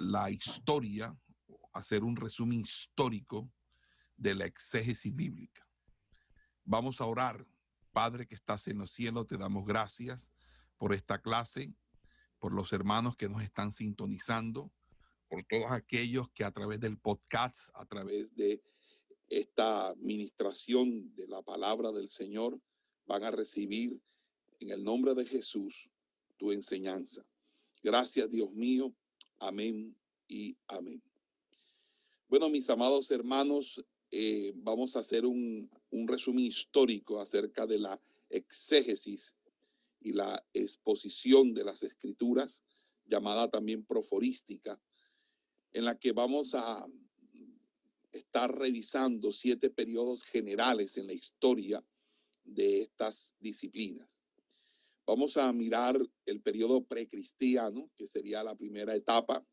la historia, hacer un resumen histórico de la exégesis bíblica. Vamos a orar. Padre que estás en los cielos, te damos gracias por esta clase, por los hermanos que nos están sintonizando, por todos aquellos que a través del podcast, a través de esta administración de la palabra del Señor, van a recibir en el nombre de Jesús tu enseñanza. Gracias, Dios mío, Amén y amén. Bueno, mis amados hermanos, eh, vamos a hacer un, un resumen histórico acerca de la exégesis y la exposición de las escrituras, llamada también proforística, en la que vamos a estar revisando siete periodos generales en la historia de estas disciplinas. Vamos a mirar el periodo precristiano, que sería la primera etapa.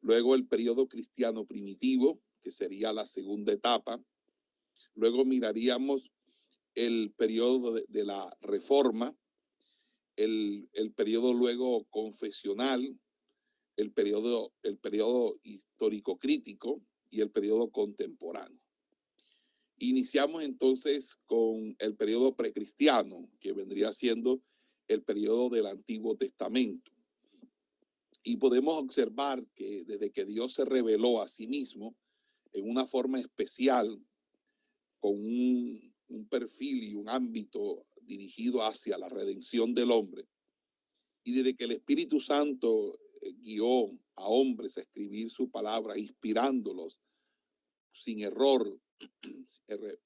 Luego el periodo cristiano primitivo, que sería la segunda etapa. Luego miraríamos el periodo de, la reforma, el, el, periodo luego confesional, el periodo, el periodo histórico crítico y el periodo contemporáneo. Iniciamos entonces con el periodo precristiano, que vendría siendo el periodo del Antiguo Testamento. Y podemos observar que desde que Dios se reveló a sí mismo en una forma especial, con un, perfil y un ámbito dirigido hacia la redención del hombre, y desde que el Espíritu Santo eh, guió a hombres a escribir su palabra, inspirándolos sin error eh,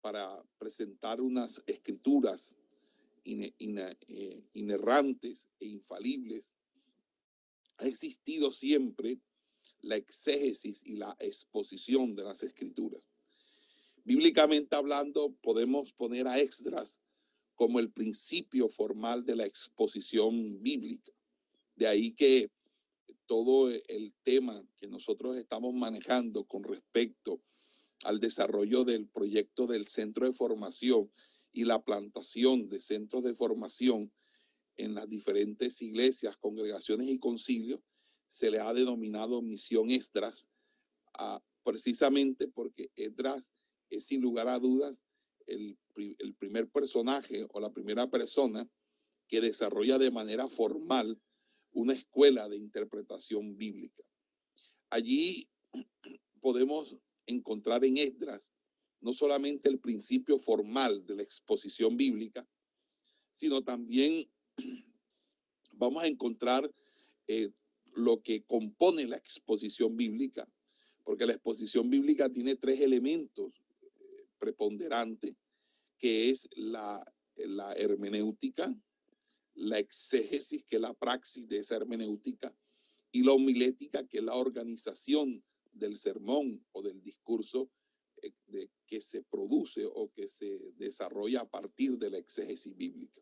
para presentar unas escrituras eh, inerrantes e infalibles, ha existido siempre la exégesis y la exposición de las escrituras. Bíblicamente hablando, podemos poner a extras como el principio formal de la exposición bíblica. De ahí que todo el tema que nosotros estamos manejando con respecto al desarrollo del proyecto del centro de formación y la plantación de centros de formación en las diferentes iglesias, congregaciones y concilios, se le ha denominado misión Estras, precisamente porque Estras es sin lugar a dudas el, el primer personaje o la primera persona que desarrolla de manera formal una escuela de interpretación bíblica. Allí podemos encontrar en Esdras no solamente el principio formal de la exposición bíblica, sino también vamos a encontrar eh, lo que compone la exposición bíblica, porque la exposición bíblica tiene tres elementos eh, preponderantes, que es la, la hermenéutica, la exégesis, que es la praxis de esa hermenéutica, y la homilética, que es la organización del sermón o del discurso de, que se produce o que se desarrolla a partir de la exégesis bíblica.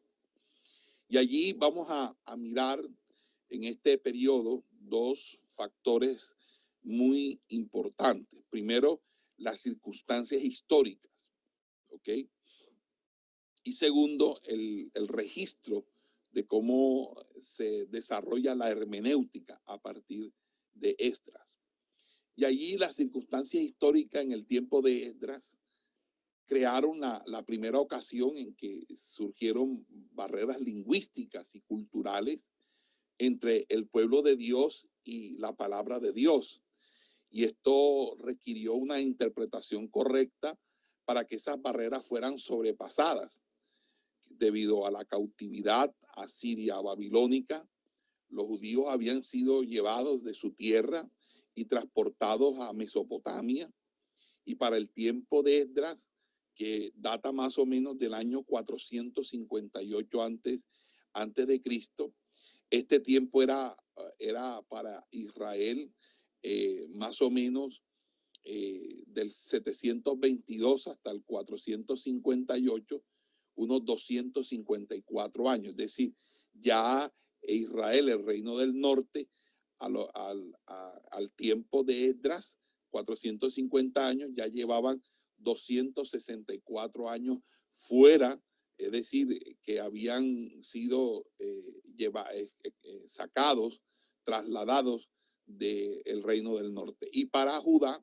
Y allí vamos a, a mirar en este periodo dos factores muy importantes. Primero, las circunstancias históricas, ¿ok? Y segundo, el, el, registro de cómo se desarrolla la hermenéutica a partir de Estras. Y allí las circunstancias históricas en el tiempo de Esdras crearon la, la, primera ocasión en que surgieron barreras lingüísticas y culturales entre el pueblo de Dios y la palabra de Dios. Y esto requirió una interpretación correcta para que esas barreras fueran sobrepasadas. Debido a la cautividad asiria babilónica, los judíos habían sido llevados de su tierra y transportados a Mesopotamia. Y para el tiempo de Esdras, que data más o menos del año 458 antes, antes de Cristo, este tiempo era era para Israel eh, más o menos eh, del 722 hasta el 458, unos 254 años. Es decir, ya Israel, el reino del norte, al, al tiempo de Esdras, 450 años, ya llevaban 264 años fuera, es decir, que habían sido eh, eh, eh, sacados, trasladados del reino del norte. Y para Judá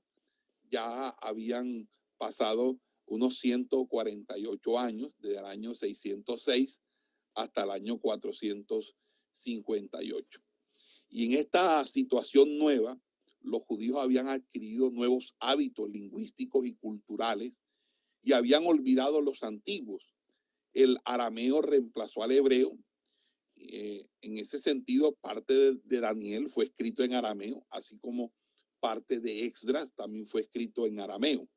ya habían pasado unos 148 años, desde el año 606 hasta el año 458. Y en esta situación nueva, los judíos habían adquirido nuevos hábitos lingüísticos y culturales y habían olvidado los antiguos. El arameo reemplazó al hebreo. Eh, en ese sentido, parte de, Daniel fue escrito en arameo, así como parte de Exdras también fue escrito en arameo.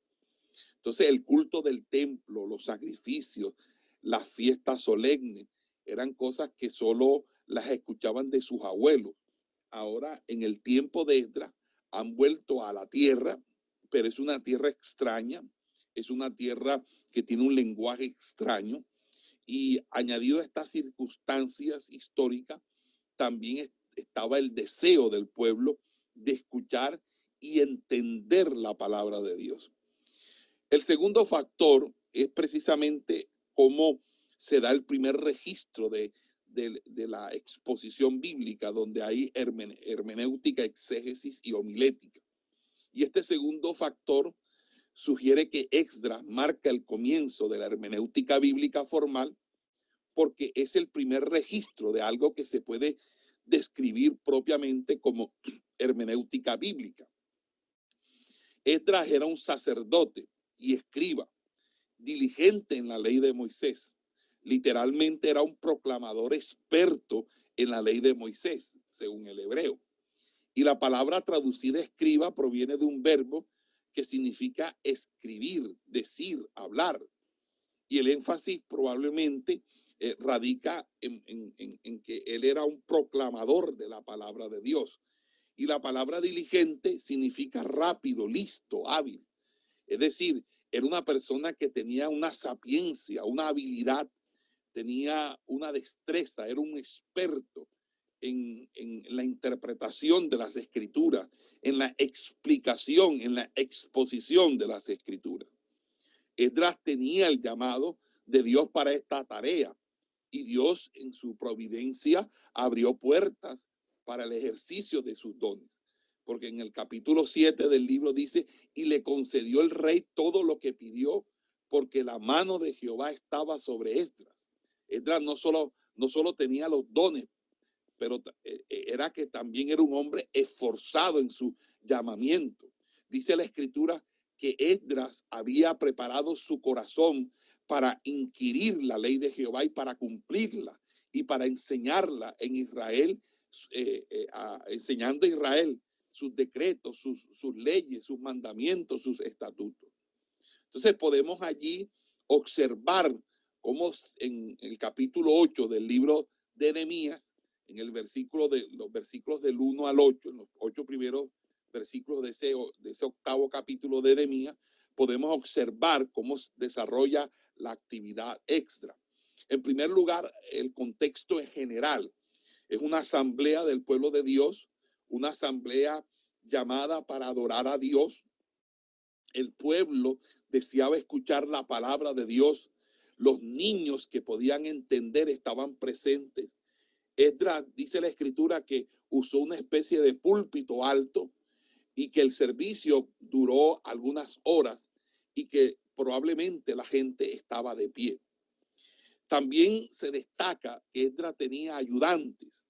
Entonces, el culto del templo, los sacrificios, las fiestas solemnes, eran cosas que solo las escuchaban de sus abuelos. Ahora, en el tiempo de Esdras, han vuelto a la tierra, pero es una tierra extraña, es una tierra que tiene un lenguaje extraño y añadido a estas circunstancias históricas, también estaba el deseo del pueblo de escuchar y entender la palabra de Dios. El segundo factor es precisamente cómo se da el primer registro de, de, la exposición bíblica, donde hay hermenéutica, exégesis y homilética. Y este segundo factor sugiere que Exdra marca el comienzo de la hermenéutica bíblica formal porque es el primer registro de algo que se puede describir propiamente como hermenéutica bíblica. Esdras era un sacerdote y escriba, diligente en la ley de Moisés, literalmente era un proclamador experto en la ley de Moisés, según el hebreo. Y la palabra traducida escriba proviene de un verbo que significa escribir, decir, hablar. Y el énfasis probablemente eh, radica en, en, que él era un proclamador de la palabra de Dios. Y la palabra diligente significa rápido, listo, hábil. Es decir, era una persona que tenía una sapiencia, una habilidad tenía una destreza, era un experto en, la interpretación de las escrituras, en la explicación, en la exposición de las escrituras. Esdras tenía el llamado de Dios para esta tarea y Dios en su providencia abrió puertas para el ejercicio de sus dones. Porque en el capítulo 7 del libro dice, y le concedió el rey todo lo que pidió, porque la mano de Jehová estaba sobre Esdras Esdras no solo, no solo tenía los dones, pero eh, eh, era que también era un hombre esforzado en su llamamiento. Dice la escritura que Esdras había preparado su corazón para inquirir la ley de Jehová y para cumplirla y para enseñarla en Israel, eh, enseñando a Israel sus decretos, sus, sus leyes, sus mandamientos, sus estatutos. Entonces podemos allí observar como en el capítulo 8 del libro de Nehemías, en el versículo de los versículos del 1 al 8, en los ocho primeros versículos de ese, de ese octavo capítulo de Nehemías, podemos observar cómo desarrolla la actividad extra. En primer lugar, el contexto en general es una asamblea del pueblo de Dios, una asamblea llamada para adorar a Dios. El pueblo deseaba escuchar la palabra de Dios los niños que podían entender estaban presentes. Esdras dice la escritura que usó una especie de púlpito alto y que el servicio duró algunas horas y que probablemente la gente estaba de pie. También se destaca que Esdras tenía ayudantes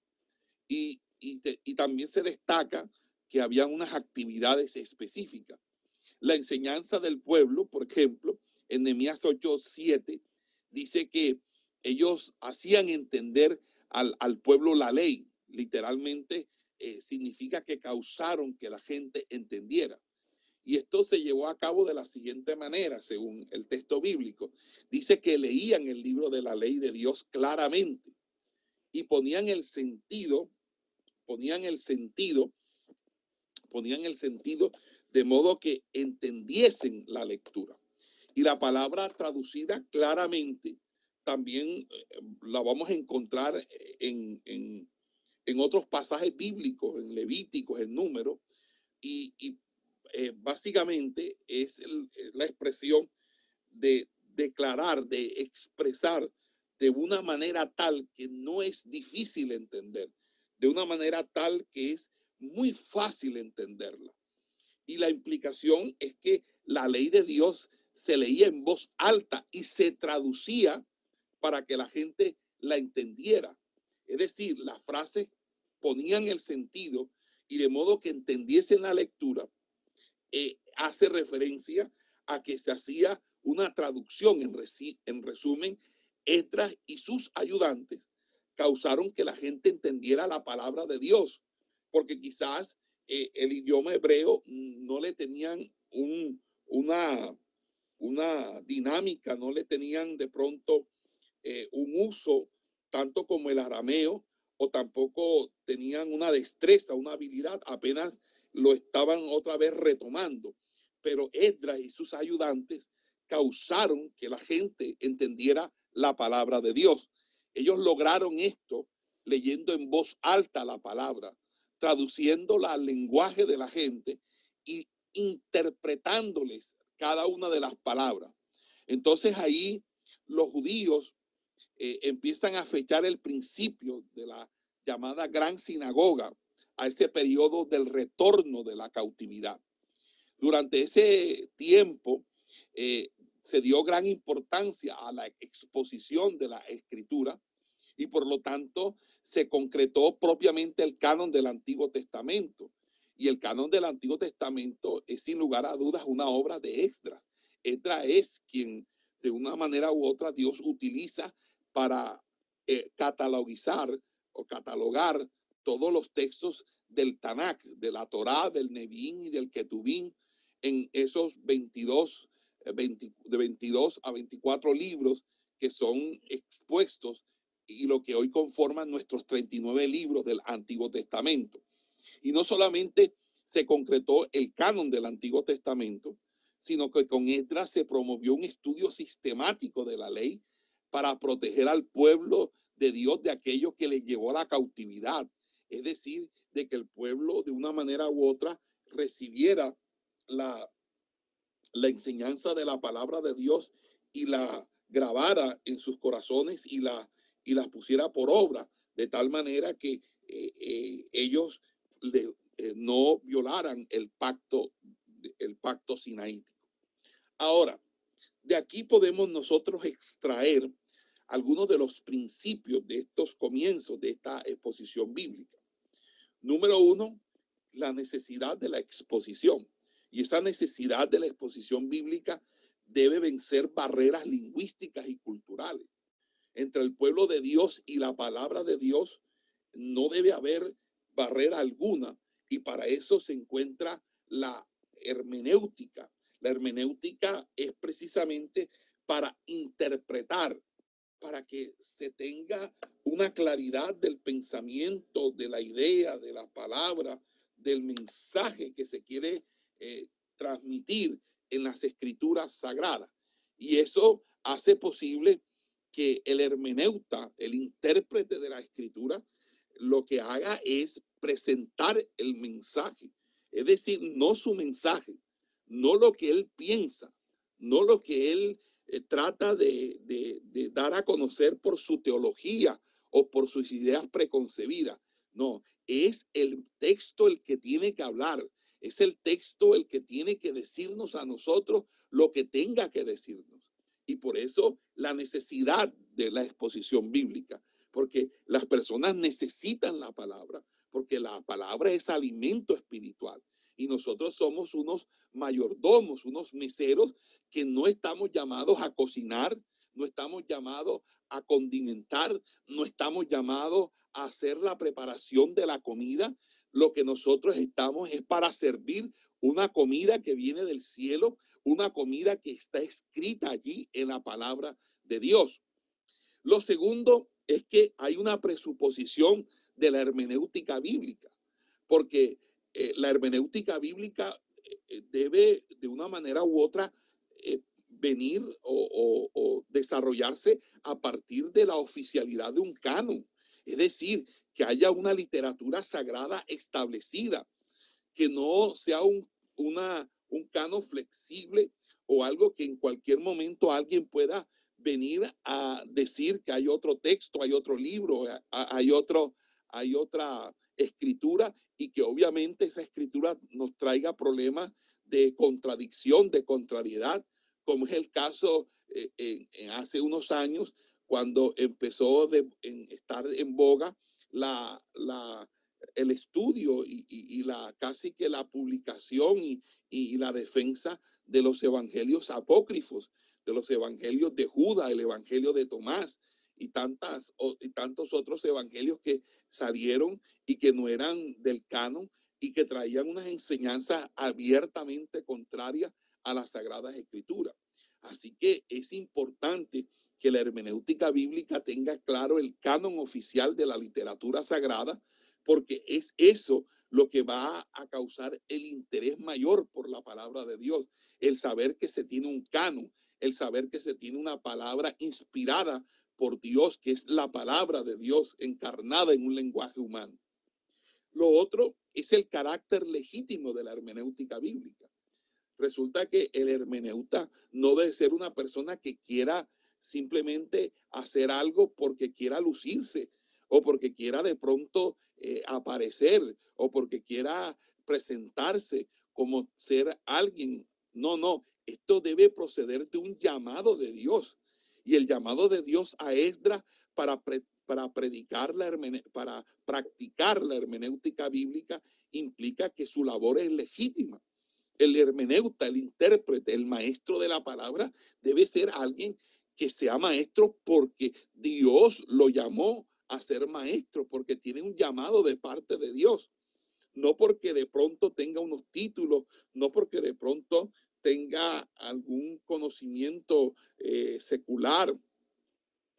y, y también se destaca que habían unas actividades específicas. La enseñanza del pueblo, por ejemplo, en Nehemías 8, 7, dice que ellos hacían entender al, pueblo la ley. Literalmente eh, significa que causaron que la gente entendiera. Y esto se llevó a cabo de la siguiente manera, según el texto bíblico. Dice que leían el libro de la ley de Dios claramente y ponían el sentido ponían el sentido, ponían el sentido de modo que entendiesen la lectura. Y la palabra traducida claramente también eh, la vamos a encontrar en, en, en otros pasajes bíblicos, en Levíticos, en Números, y, y eh, básicamente es la expresión de declarar, de expresar de una manera tal que no es difícil entender, de una manera tal que es muy fácil entenderla. Y la implicación es que la ley de Dios se leía en voz alta y se traducía para que la gente la entendiera. Es decir, las frases ponían el sentido y de modo que entendiesen la lectura, eh, hace referencia a que se hacía una traducción en, en resumen, Esdras y sus ayudantes causaron que la gente entendiera la palabra de Dios, porque quizás eh, el idioma hebreo no le tenían un, una, una dinámica, no le tenían de pronto eh, un uso tanto como el arameo, o tampoco tenían una destreza, una habilidad, apenas lo estaban otra vez retomando. Pero Esdras y sus ayudantes causaron que la gente entendiera la palabra de Dios. Ellos lograron esto leyendo en voz alta la palabra, traduciéndola al lenguaje de la gente y interpretándoles cada una de las palabras. Entonces ahí los judíos eh, empiezan a fechar el principio de la llamada gran sinagoga a ese periodo del retorno de la cautividad. Durante ese tiempo eh, se dio gran importancia a la exposición de la escritura y por lo tanto se concretó propiamente el canon del Antiguo Testamento. Y el canon del Antiguo Testamento es sin lugar a dudas una obra de Esdras. Esdras es quien de una manera u otra Dios utiliza para eh, catalogizar o catalogar todos los textos del Tanakh, de la Torá, del Nevín y del Ketubín, en esos 22, eh, de 22 a 24 libros que son expuestos y lo que hoy conforman nuestros 39 libros del Antiguo Testamento. Y no solamente se concretó el canon del Antiguo Testamento, sino que con Esdras se promovió un estudio sistemático de la ley para proteger al pueblo de Dios de aquello que le llevó a la cautividad. Es decir, de que el pueblo de una manera u otra recibiera la, la enseñanza de la palabra de Dios y la grabara en sus corazones y la, y pusiera por obra, de tal manera que eh, eh, ellos eh, no violaran el pacto, el pacto sinaítico. Ahora, de aquí podemos nosotros extraer algunos de los principios de estos comienzos de esta exposición bíblica. Número uno, la necesidad de la exposición. Y esa necesidad de la exposición bíblica debe vencer barreras lingüísticas y culturales. Entre el pueblo de Dios y la palabra de Dios no debe haber barrera alguna. Y para eso se encuentra la hermenéutica. La hermenéutica es precisamente para interpretar para que se tenga una claridad del pensamiento, de la idea, de la palabra, del mensaje que se quiere eh, transmitir en las escrituras sagradas. Y eso hace posible que el hermeneuta, el intérprete de la escritura, lo que haga es presentar el mensaje. Es decir, no su mensaje, no lo que él piensa, no lo que él eh, trata de, dar a conocer por su teología o por sus ideas preconcebidas. No, es el texto el que tiene que hablar, es el texto el que tiene que decirnos a nosotros lo que tenga que decirnos. Y por eso la necesidad de la exposición bíblica, porque las personas necesitan la palabra, porque la palabra es alimento espiritual. Y nosotros somos unos mayordomos, unos meseros que no estamos llamados a cocinar, no estamos llamados a condimentar, no estamos llamados a hacer la preparación de la comida. Lo que nosotros estamos es para servir una comida que viene del cielo, una comida que está escrita allí en la palabra de Dios. Lo segundo es que hay una presuposición de la hermenéutica bíblica, porque eh, la hermenéutica bíblica eh, debe de una manera u otra venir o, desarrollarse a partir de la oficialidad de un canon. Es decir, que haya una literatura sagrada establecida, que no sea un, una, un canon flexible o algo que en cualquier momento alguien pueda venir a decir que hay otro texto, hay otro libro, hay, otro, hay otra escritura y que obviamente esa escritura nos traiga problemas de contradicción, de contrariedad, como es el caso eh, en, hace unos años cuando empezó a estar en boga el estudio y, la casi que la publicación y, la defensa de los evangelios apócrifos, de los evangelios de Judas, el evangelio de Tomás y, tantas, y tantos otros evangelios que salieron y que no eran del canon y que traían unas enseñanzas abiertamente contrarias a las sagradas escrituras. Así que es importante que la hermenéutica bíblica tenga claro el canon oficial de la literatura sagrada, porque es eso lo que va a causar el interés mayor por la palabra de Dios, el saber que se tiene un canon, el saber que se tiene una palabra inspirada por Dios, que es la palabra de Dios encarnada en un lenguaje humano. Lo otro es el carácter legítimo de la hermenéutica bíblica. Resulta que el hermeneuta no debe ser una persona que quiera simplemente hacer algo porque quiera lucirse o porque quiera de pronto eh, aparecer o porque quiera presentarse como ser alguien. No, no, esto debe proceder de un llamado de Dios. Y el llamado de Dios a Esdras para, para predicar la para practicar la hermenéutica bíblica implica que su labor es legítima. El hermeneuta, el intérprete, el maestro de la palabra debe ser alguien que sea maestro porque Dios lo llamó a ser maestro, porque tiene un llamado de parte de Dios. No porque de pronto tenga unos títulos, no porque de pronto tenga algún conocimiento eh, secular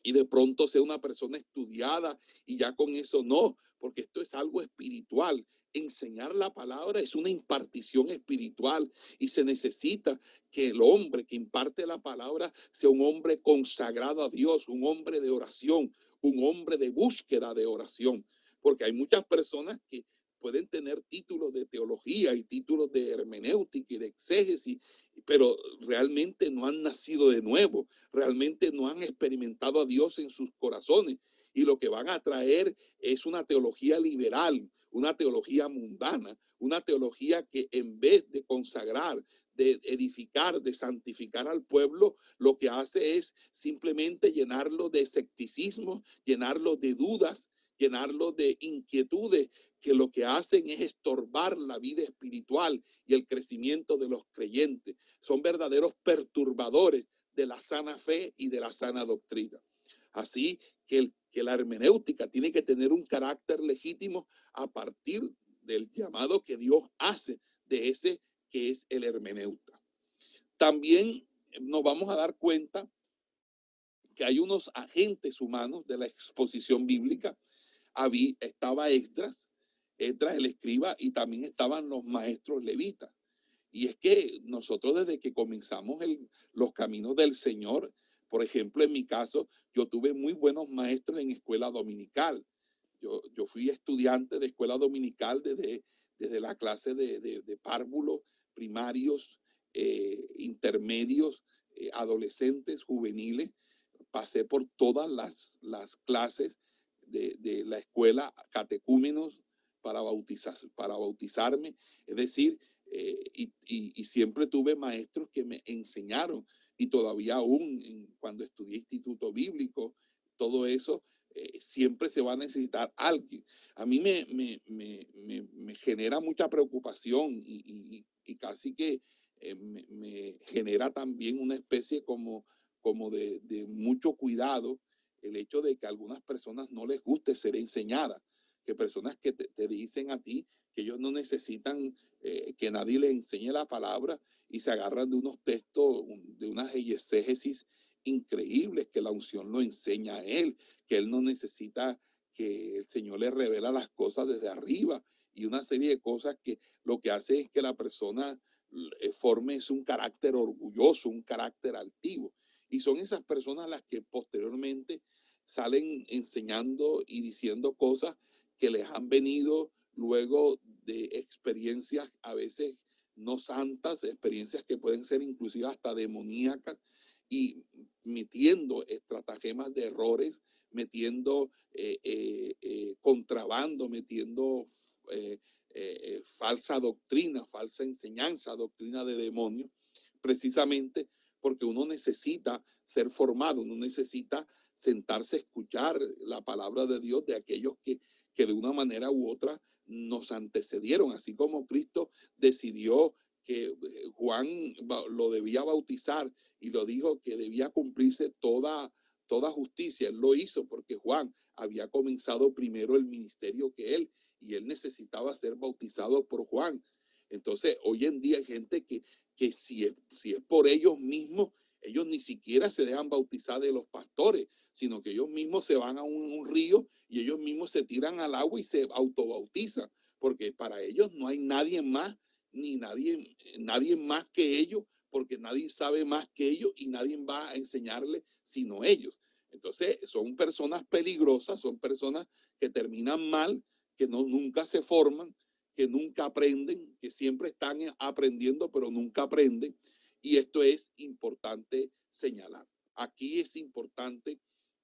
y de pronto sea una persona estudiada y ya con eso no, porque esto es algo espiritual. Enseñar la palabra es una impartición espiritual y se necesita que el hombre que imparte la palabra sea un hombre consagrado a Dios, un hombre de oración, un hombre de búsqueda de oración, porque hay muchas personas que pueden tener títulos de teología y títulos de hermenéutica y de exégesis, pero realmente no han nacido de nuevo, realmente no han experimentado a Dios en sus corazones. Y lo que van a traer es una teología liberal, una teología mundana, una teología que en vez de consagrar, de edificar, de santificar al pueblo, lo que hace es simplemente llenarlo de escepticismo, llenarlo de dudas, llenarlo de inquietudes que lo que hacen es estorbar la vida espiritual y el crecimiento de los creyentes. Son verdaderos perturbadores de la sana fe y de la sana doctrina. Así que, que la hermenéutica tiene que tener un carácter legítimo a partir del llamado que Dios hace de ese que es el hermeneuta. También nos vamos a dar cuenta que hay unos agentes humanos de la exposición bíblica. Había, estaba Esdras, Esdras el escriba y también estaban los maestros levitas. Y es que nosotros desde que comenzamos los caminos del Señor, por ejemplo, en mi caso, yo tuve muy buenos maestros en escuela dominical. Yo, yo fui estudiante de escuela dominical desde, desde la clase de, de, párvulos primarios, eh, intermedios, eh, adolescentes, juveniles. Pasé por todas las, las clases de, de la escuela, catecúmenos, para, bautizar, para bautizarme. Es decir, eh, y, siempre tuve maestros que me enseñaron y todavía aún cuando estudié instituto bíblico, todo eso, eh, siempre se va a necesitar alguien. A mí me, me, genera mucha preocupación y, casi que eh, me, genera también una especie como, como de, de mucho cuidado el hecho de que a algunas personas no les guste ser enseñadas que personas que te, dicen a ti que ellos no necesitan eh, que nadie les enseñe la palabra y se agarran de unos textos, de unas exégesis increíbles que la unción lo enseña a él, que él no necesita que el Señor le revela las cosas desde arriba y una serie de cosas que lo que hace es que la persona eh, forme es un carácter orgulloso, un carácter altivo. Y son esas personas las que posteriormente salen enseñando y diciendo cosas que les han venido luego de experiencias a veces no santas, experiencias que pueden ser inclusive hasta demoníacas y metiendo estratagemas de errores, metiendo eh, eh, contrabando, metiendo eh, falsa doctrina, falsa enseñanza, doctrina de demonio, precisamente porque uno necesita ser formado, uno necesita sentarse a escuchar la palabra de Dios de aquellos que, que de una manera u otra nos antecedieron, así como Cristo decidió que eh, Juan lo debía bautizar y lo dijo que debía cumplirse toda, toda justicia. Él lo hizo porque Juan había comenzado primero el ministerio que él y él necesitaba ser bautizado por Juan. Entonces, hoy en día hay gente que, que si, es, si es por ellos mismos, ellos ni siquiera se dejan bautizar de los pastores, sino que ellos mismos se van a un, río y ellos mismos se tiran al agua y se autobautizan, porque para ellos no hay nadie más, ni nadie, nadie más que ellos, porque nadie sabe más que ellos y nadie va a enseñarle sino ellos. Entonces, son personas peligrosas, son personas que terminan mal, que no, nunca se forman, que nunca aprenden, que siempre están aprendiendo, pero nunca aprenden. Y esto es importante señalar. Aquí es importante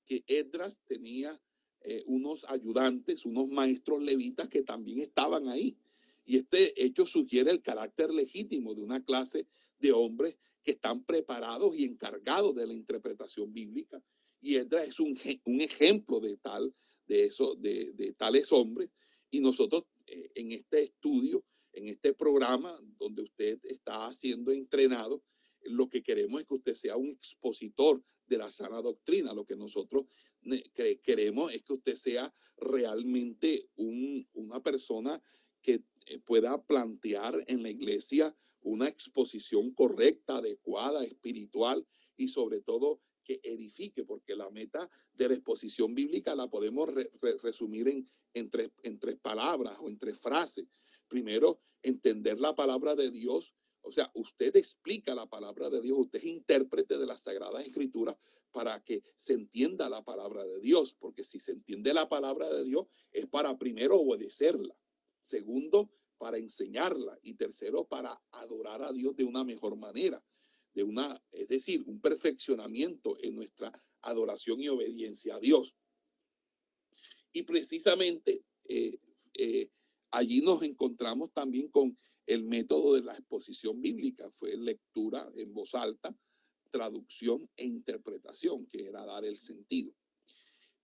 que Edras tenía eh, unos ayudantes, unos maestros levitas que también estaban ahí. Y este hecho sugiere el carácter legítimo de una clase de hombres que están preparados y encargados de la interpretación bíblica. Y Edras es un, un ejemplo de tal, de eso, de, tales hombres y nosotros eh, en este estudio, en este programa donde usted está siendo entrenado, lo que queremos es que usted sea un expositor de la sana doctrina. Lo que nosotros queremos es que usted sea realmente una persona que eh, pueda plantear en la iglesia una exposición correcta, adecuada, espiritual y sobre todo que edifique, porque la meta de la exposición bíblica la podemos resumir en, en, tres, en tres palabras o en tres frases. Primero, entender la palabra de Dios. O sea, usted explica la palabra de Dios, usted es intérprete de las Sagradas Escrituras para que se entienda la palabra de Dios, porque si se entiende la palabra de Dios es para primero obedecerla, segundo, para enseñarla y tercero, para adorar a Dios de una mejor manera de una, es decir, un perfeccionamiento en nuestra adoración y obediencia a Dios. Y precisamente eh, eh, allí nos encontramos también con el método de la exposición bíblica, fue lectura en voz alta, traducción e interpretación, que era dar el sentido.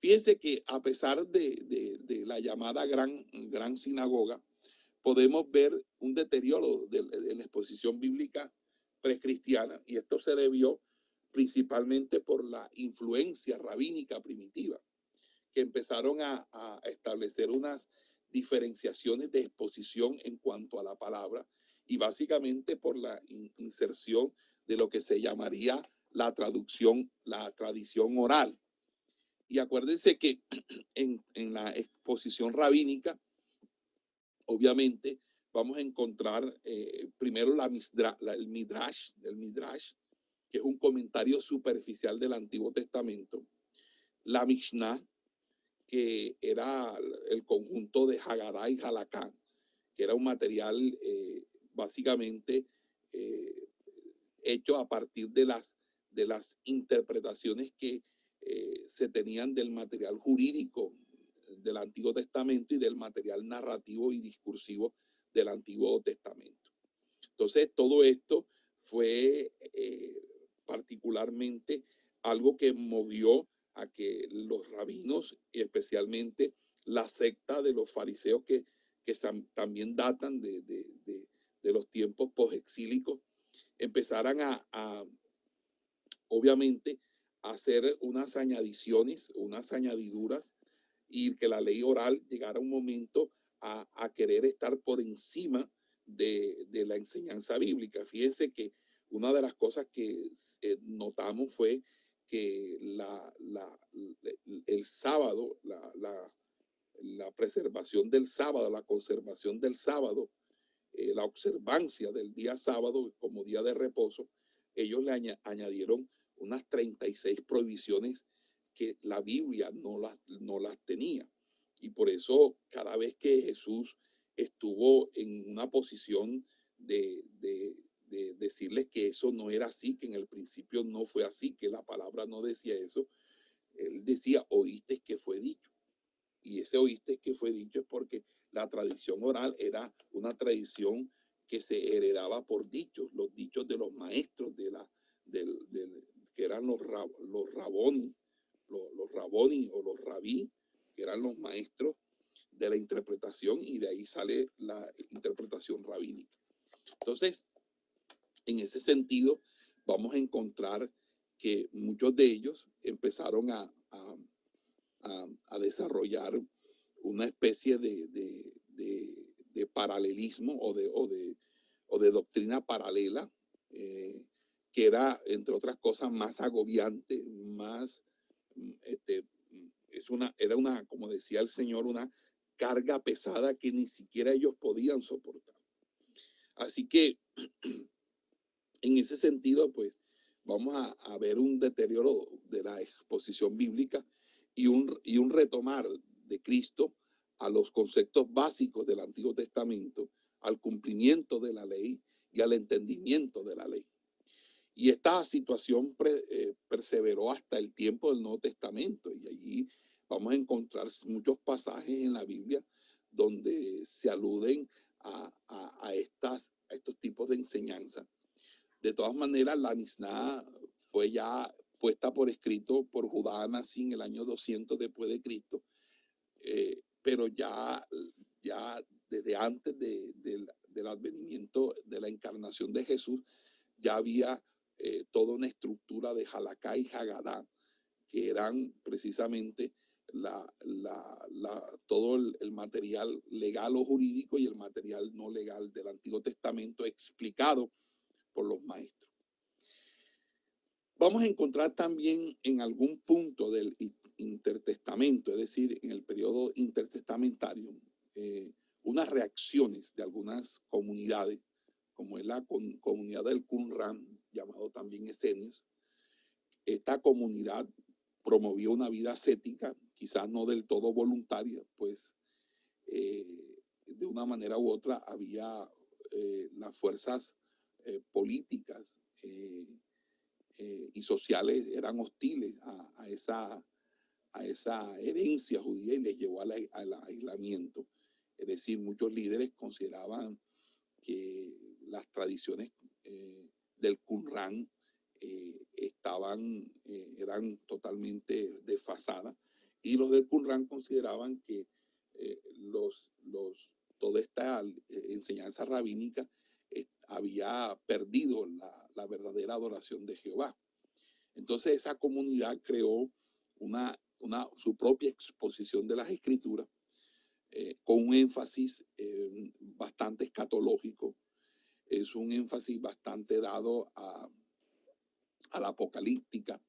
Fíjense que a pesar de, de, la llamada gran, gran sinagoga, podemos ver un deterioro de, la exposición bíblica precristiana y esto se debió principalmente por la influencia rabínica primitiva, que empezaron a, establecer unas diferenciaciones de exposición en cuanto a la palabra y básicamente por la inserción de lo que se llamaría la traducción, la tradición oral. Y acuérdense que en, en la exposición rabínica, obviamente, vamos a encontrar eh, primero la, el Midrash, el Midrash, que es un comentario superficial del Antiguo Testamento, la Mishnah, que era el conjunto de Haggadah y Halakán, que era un material eh, básicamente eh, hecho a partir de las, de las interpretaciones que se tenían del material jurídico del Antiguo Testamento y del material narrativo y discursivo del Antiguo Testamento. Entonces, todo esto fue eh, particularmente algo que movió a que los rabinos y especialmente la secta de los fariseos que, que también datan de, de, de, los tiempos posexílicos, empezaran a, a, obviamente, a hacer unas añadiciones, unas añadiduras y que la ley oral llegara a un momento a, querer estar por encima de, la enseñanza bíblica. Fíjense que una de las cosas que eh, notamos fue que la, el sábado, la, la preservación del sábado, la conservación del sábado, eh, la observancia del día sábado como día de reposo, ellos le añadieron unas 36 prohibiciones que la Biblia no las, no las tenía. Y por eso cada vez que Jesús estuvo en una posición de, de, decirles que eso no era así, que en el principio no fue así, que la palabra no decía eso, él decía, oíste que fue dicho. Y ese oíste que fue dicho es porque la tradición oral era una tradición que se heredaba por dichos, los dichos de los maestros, de la, del, que eran los, los raboni, los, los o los rabí, que eran los maestros de la interpretación y de ahí sale la interpretación rabínica. Entonces, en ese sentido, vamos a encontrar que muchos de ellos empezaron a, a, desarrollar una especie de, de, paralelismo o de, o, de, o de doctrina paralela, eh, que era, entre otras cosas, más agobiante, más, este, es una, era una, como decía el Señor, una carga pesada que ni siquiera ellos podían soportar. Así que, en ese sentido, pues, vamos a, ver un deterioro de la exposición bíblica y un, y un retomar de Cristo a los conceptos básicos del Antiguo Testamento, al cumplimiento de la ley y al entendimiento de la ley. Y esta situación eh, perseveró hasta el tiempo del Nuevo Testamento y allí vamos a encontrar muchos pasajes en la Biblia donde se aluden a, a, estas, a estos tipos de enseñanza de todas maneras, la Mishnah fue ya puesta por escrito por Judá Anasí en el año 200 después de Cristo, eh, pero ya, ya desde antes del advenimiento de la encarnación de Jesús, ya había eh, toda una estructura de Halakha y Hagadá, que eran precisamente la, todo el, material legal o jurídico y el material no legal del Antiguo Testamento explicado por los maestros. Vamos a encontrar también en algún punto del intertestamento, es decir, en el periodo intertestamentario, eh, unas reacciones de algunas comunidades, como es la comunidad del Qumran, llamado también Esenios. Esta comunidad promovió una vida ascética, quizás no del todo voluntaria, pues eh, de una manera u otra había eh, las fuerzas eh, políticas eh, eh, y sociales eran hostiles a, esa, a esa herencia judía y les llevó al, aislamiento. Es decir, muchos líderes consideraban que las tradiciones del Qumran estaban, eran totalmente desfasadas y los del Qumran consideraban que los, los, toda esta enseñanza rabínica había perdido la, verdadera adoración de Jehová. Entonces esa comunidad creó una, una, su propia exposición de las escrituras eh, con un énfasis eh, bastante escatológico. Es un énfasis bastante dado a, a la apocalíptica.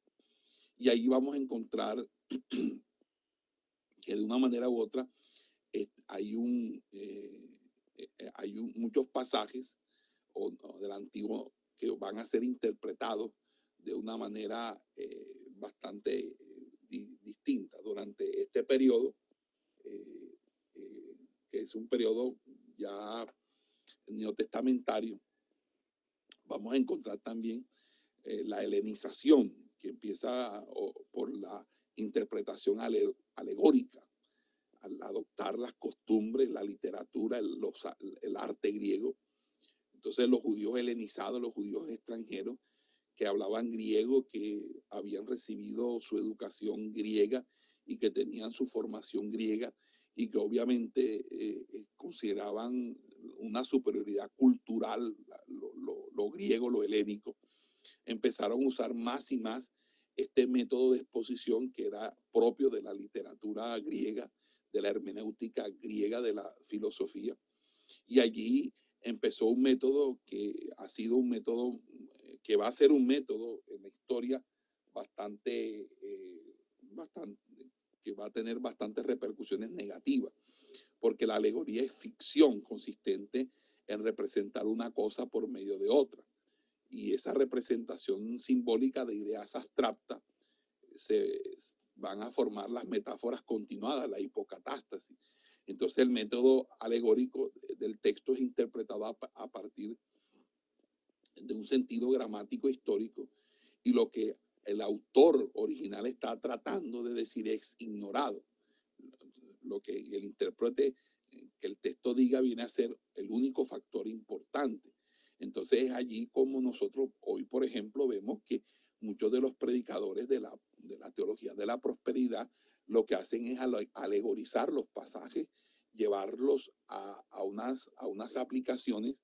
Y ahí vamos a encontrar que de una manera u otra eh, hay, un, hay muchos pasajes o, del antiguo que van a ser interpretados de una manera eh, bastante eh, distinta durante este periodo, eh, que es un periodo ya neotestamentario. Vamos a encontrar también la helenización, que empieza por la interpretación alegórica, al adoptar las costumbres, la literatura, el arte griego entonces los judíos helenizados, los judíos extranjeros que hablaban griego, que habían recibido su educación griega y que tenían su formación griega y que obviamente eh, eh, consideraban una superioridad cultural, lo, griego, lo helénico, empezaron a usar más y más este método de exposición que era propio de la literatura griega, de la hermenéutica griega, de la filosofía. Y allí empezó un método que ha sido un método, eh, que va a ser un método en la historia bastante, eh, bastante que va a tener bastantes repercusiones negativas, porque la alegoría es ficción consistente en representar una cosa por medio de otra. Y esa representación simbólica de ideas abstractas se van a formar las metáforas continuadas, la hipocatástasis. Entonces el método alegórico del texto es interpretado a, partir de un sentido gramático histórico y lo que el autor original está tratando de decir es ignorado. Lo que el intérprete, que el texto diga, viene a ser el único factor importante. Entonces es allí como nosotros hoy, por ejemplo, vemos que muchos de los predicadores de la, de la teología de la prosperidad lo que hacen es alegorizar los pasajes, llevarlos a, unas, aplicaciones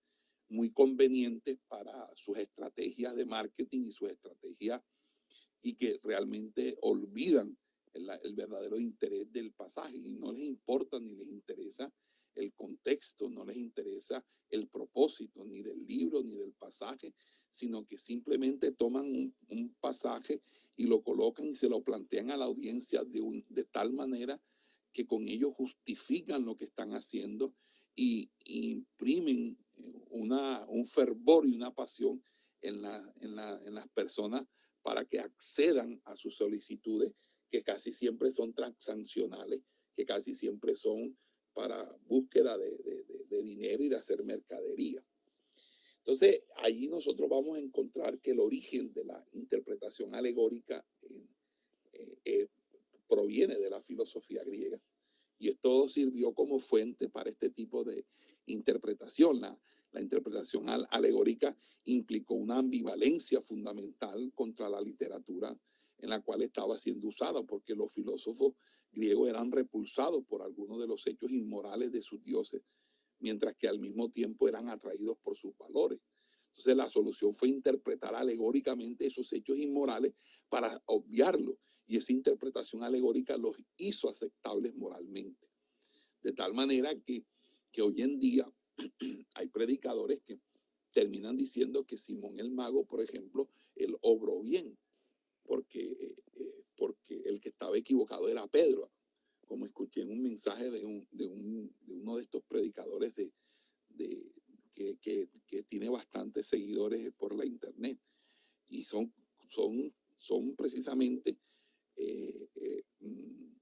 muy convenientes para sus estrategias de marketing y sus estrategias y que realmente olvidan el, verdadero interés del pasaje y no les importa ni les interesa el contexto, no les interesa el propósito ni del libro ni del pasaje, sino que simplemente toman un, pasaje y lo colocan y se lo plantean a la audiencia de, un, de tal manera que con ello justifican lo que están haciendo y, imprimen una, un fervor y una pasión en, en, en las personas para que accedan a sus solicitudes, que casi siempre son transaccionales, que casi siempre son para búsqueda de, dinero y de hacer mercadería. Entonces, allí nosotros vamos a encontrar que el origen de la interpretación alegórica eh, eh, proviene de la filosofía griega. Y esto sirvió como fuente para este tipo de interpretación. La, la interpretación alegórica implicó una ambivalencia fundamental contra la literatura en la cual estaba siendo usada, porque los filósofos griegos eran repulsados por algunos de los hechos inmorales de sus dioses, mientras que al mismo tiempo eran atraídos por sus valores. Entonces la solución fue interpretar alegóricamente esos hechos inmorales para obviarlos, y esa interpretación alegórica los hizo aceptables moralmente. De tal manera que, que hoy en día hay predicadores que terminan diciendo que Simón el mago, por ejemplo, él obró bien, porque, eh, eh, porque el que estaba equivocado era Pedro, como escuché en un mensaje de, un, de, un, de uno de estos predicadores de, de que, que, tiene bastantes seguidores por la internet. Y son, son, son precisamente eh, mm,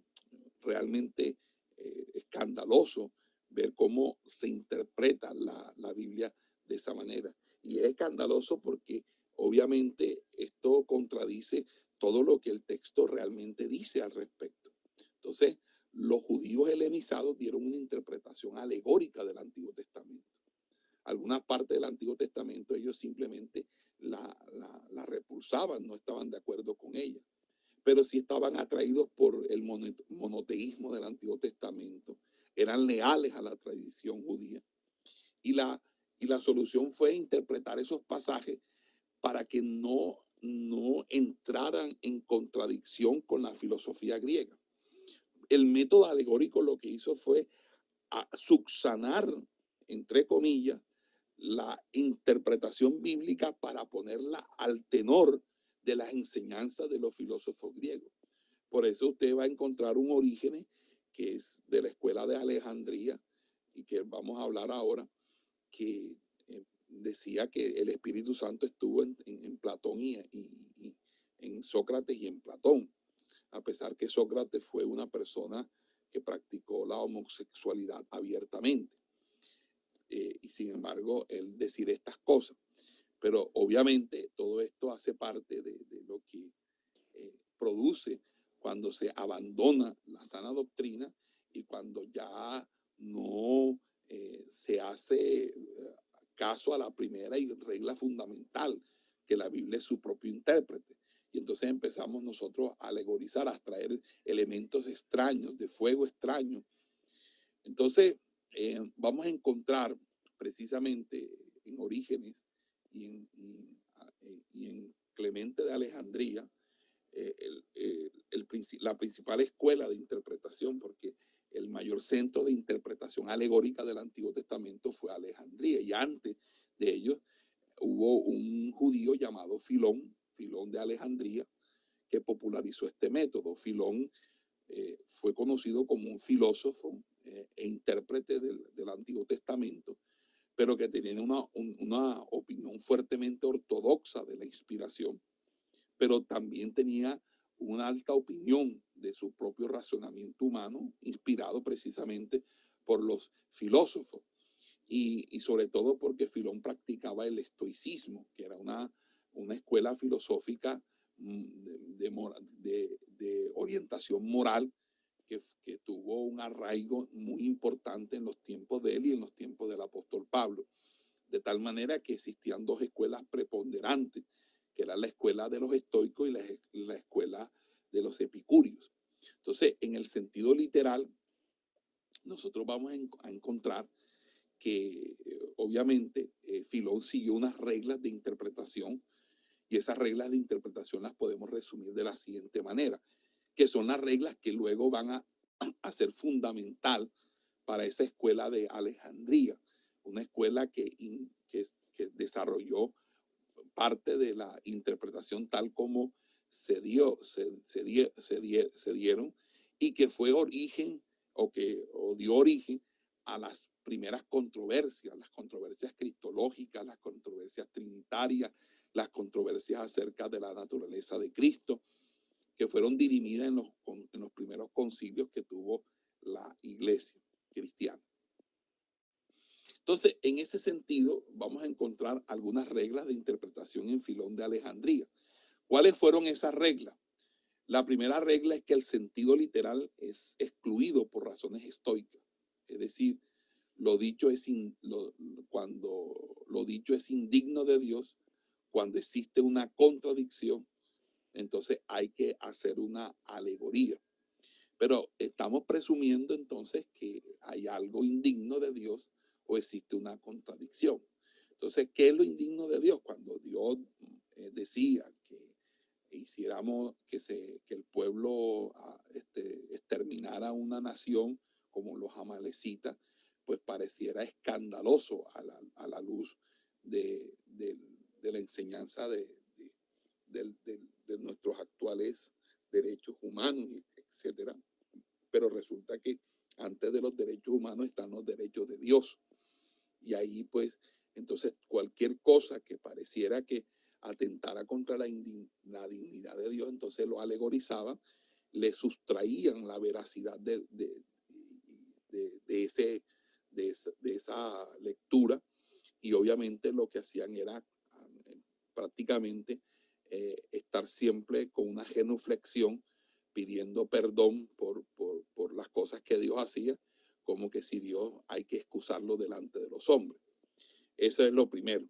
realmente escandalosos ver cómo se interpreta la, la Biblia de esa manera. Y es escandaloso porque obviamente esto contradice todo lo que el texto realmente dice al respecto. Entonces, los judíos helenizados dieron una interpretación alegórica del Antiguo Testamento. Algunas partes del Antiguo Testamento ellos simplemente la, la, la repulsaban, no estaban de acuerdo con ella, pero sí estaban atraídos por el monoteísmo del Antiguo Testamento eran leales a la tradición judía. Y la, y la solución fue interpretar esos pasajes para que no, no entraran en contradicción con la filosofía griega. El método alegórico lo que hizo fue a subsanar, entre comillas, la interpretación bíblica para ponerla al tenor de las enseñanzas de los filósofos griegos. Por eso usted va a encontrar un origen que es de la escuela de Alejandría y que vamos a hablar ahora, que eh, decía que el Espíritu Santo estuvo en, Platón y, en Sócrates y en Platón, a pesar que Sócrates fue una persona que practicó la homosexualidad abiertamente. Eh, y sin embargo, él decir estas cosas. Pero obviamente todo esto hace parte de, lo que eh, produce cuando se abandona la sana doctrina y cuando ya no eh, se hace caso a la primera y regla fundamental, que la Biblia es su propio intérprete. Y entonces empezamos nosotros a alegorizar, a traer elementos extraños, de fuego extraño. Entonces, eh, vamos a encontrar precisamente en Orígenes y en, y en Clemente de Alejandría, eh, la principal escuela de interpretación, porque el mayor centro de interpretación alegórica del Antiguo Testamento fue Alejandría, y antes de ellos hubo un judío llamado Filón, Filón de Alejandría, que popularizó este método. Filón eh, fue conocido como un filósofo eh, e intérprete del, Antiguo Testamento, pero que tenía una, una opinión fuertemente ortodoxa de la inspiración, pero también tenía una alta opinión de su propio razonamiento humano, inspirado precisamente por los filósofos. Y, sobre todo porque Filón practicaba el estoicismo, que era una, una escuela filosófica mm, de, de, orientación moral que, que, tuvo un arraigo muy importante en los tiempos de él y en los tiempos del apóstol Pablo. De tal manera que existían dos escuelas preponderantes, que era la escuela de los estoicos y la, la escuela de los epicúreos. Entonces, en el sentido literal, nosotros vamos a encontrar que eh, obviamente eh, Filón siguió unas reglas de interpretación y esas reglas de interpretación las podemos resumir de la siguiente manera, que son las reglas que luego van a, ser fundamental para esa escuela de Alejandría, una escuela que, que, desarrolló parte de la interpretación tal como se, dio, se, se, se, dieron y que fue origen o que dio origen a las primeras controversias, las controversias cristológicas, las controversias trinitarias, las controversias acerca de la naturaleza de Cristo, que fueron dirimidas en los, en los primeros concilios que tuvo la iglesia cristiana. Entonces, en ese sentido, vamos a encontrar algunas reglas de interpretación en Filón de Alejandría. ¿Cuáles fueron esas reglas? La primera regla es que el sentido literal es excluido por razones estoicas, es decir, lo dicho es cuando lo dicho es indigno de Dios, cuando existe una contradicción, entonces hay que hacer una alegoría. Pero estamos presumiendo entonces que hay algo indigno de Dios o existe una contradicción. Entonces, ¿qué es lo indigno de Dios? Cuando Dios eh, decía que hiciéramos que, el pueblo ah, este, exterminara una nación como los amalecitas, pues pareciera escandaloso a la, luz de, de, la enseñanza de, de, nuestros actuales derechos humanos, etcétera. Pero resulta que antes de los derechos humanos están los derechos de Dios. Y ahí, pues, entonces cualquier cosa que pareciera que atentara contra la, la dignidad de Dios, entonces lo alegorizaban, le sustraían la veracidad de, de, de ese de esa, lectura y obviamente lo que hacían era prácticamente eh, estar siempre con una genuflexión pidiendo perdón por, por, por, las cosas que Dios hacía, como que si Dios hay que excusarlo delante de los hombres. Eso es lo primero.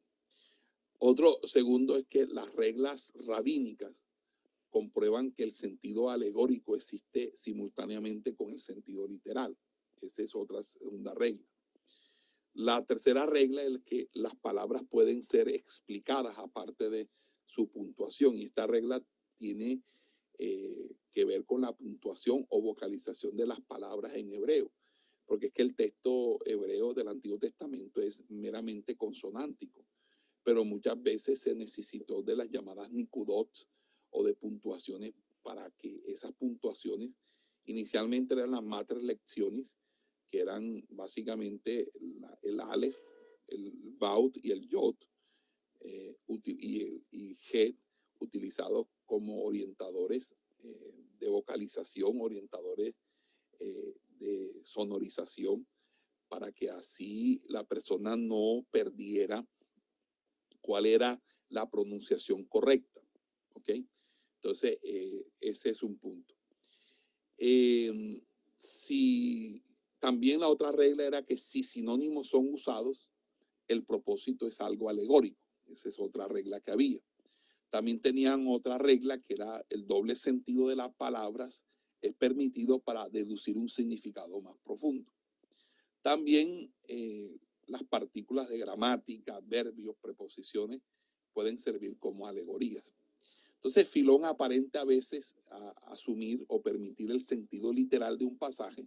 Otro segundo es que las reglas rabínicas comprueban que el sentido alegórico existe simultáneamente con el sentido literal. Esa es otra segunda regla. La tercera regla es que las palabras pueden ser explicadas aparte de su puntuación y esta regla tiene eh, que ver con la puntuación o vocalización de las palabras en hebreo, porque es que el texto hebreo del Antiguo Testamento es meramente consonántico, pero muchas veces se necesitó de las llamadas nikudot o de puntuaciones para que esas puntuaciones inicialmente eran las matres lecciones que eran básicamente el Aleph, el Vaut y el Yod, eh, y, y Het, utilizados como orientadores eh, de vocalización, orientadores eh, de sonorización, para que así la persona no perdiera cuál era la pronunciación correcta. ¿Ok? Entonces, ese es un punto. Em, si también la otra regla era que si sinónimos son usados, el propósito es algo alegórico. Esa es otra regla que había. También tenían otra regla que era el doble sentido de las palabras es permitido para deducir un significado más profundo. También eh, las partículas de gramática, verbios, preposiciones pueden servir como alegorías. Entonces, Filón aparenta a veces asumir o permitir el sentido literal de un pasaje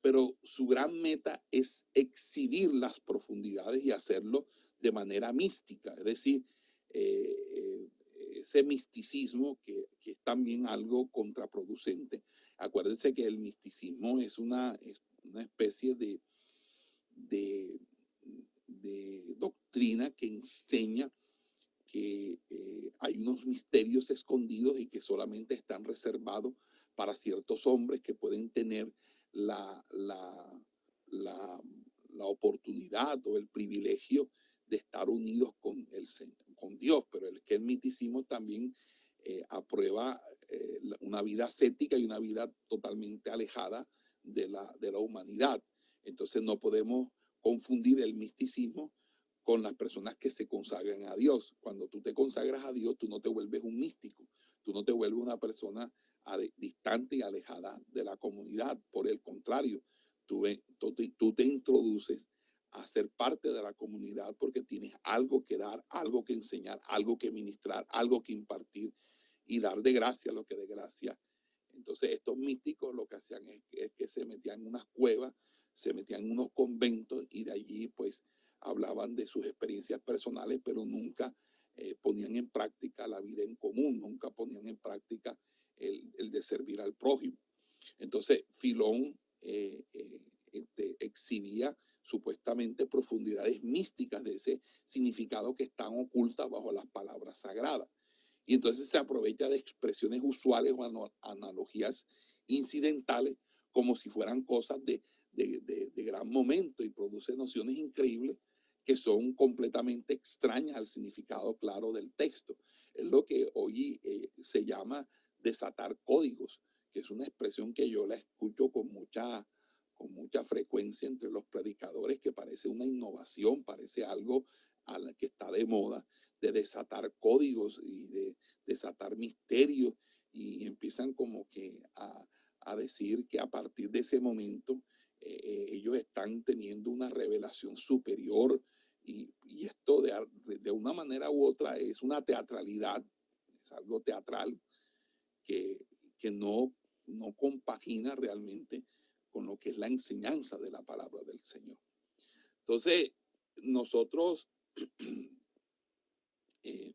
pero su gran meta es exhibir las profundidades y hacerlo de manera mística, es decir, eh, eh, ese misticismo que, es también algo contraproducente. Acuérdense que el misticismo es una, es una especie de, de, de doctrina que enseña que eh, hay unos misterios escondidos y que solamente están reservados para ciertos hombres que pueden tener la, la, la, la oportunidad o el privilegio de estar unidos con, el, con Dios, pero el miticismo también eh, aprueba eh, una vida ascética y una vida totalmente alejada de la, de la humanidad. Entonces no podemos confundir el misticismo con las personas que se consagran a Dios. Cuando tú te consagras a Dios, tú no te vuelves un místico, tú no te vuelves una persona distante y alejada de la comunidad. Por el contrario, tú, te introduces a ser parte de la comunidad porque tienes algo que dar, algo que enseñar, algo que ministrar, algo que impartir y dar de gracia lo que de gracia. Entonces estos místicos lo que hacían es que, es que se metían en unas cuevas, se metían en unos conventos y de allí pues hablaban de sus experiencias personales, pero nunca eh, ponían en práctica la vida en común, nunca ponían en práctica el, de servir al prójimo. Entonces, Filón eh, eh, este, exhibía supuestamente profundidades místicas de ese significado que están ocultas bajo las palabras sagradas. Y entonces se aprovecha de expresiones usuales o analogías incidentales como si fueran cosas de, de, de gran momento y produce nociones increíbles que son completamente extrañas al significado claro del texto. Es lo que hoy eh, se llama desatar códigos, que es una expresión que yo la escucho con mucha, con mucha frecuencia entre los predicadores, que parece una innovación, parece algo a la que está de moda, de desatar códigos y de desatar misterios, y empiezan como que a, a decir que a partir de ese momento eh, eh, ellos están teniendo una revelación superior y, esto de, de, una manera u otra es una teatralidad, es algo teatral que, no, no compagina realmente con lo que es la enseñanza de la palabra del Señor. Entonces, nosotros eh,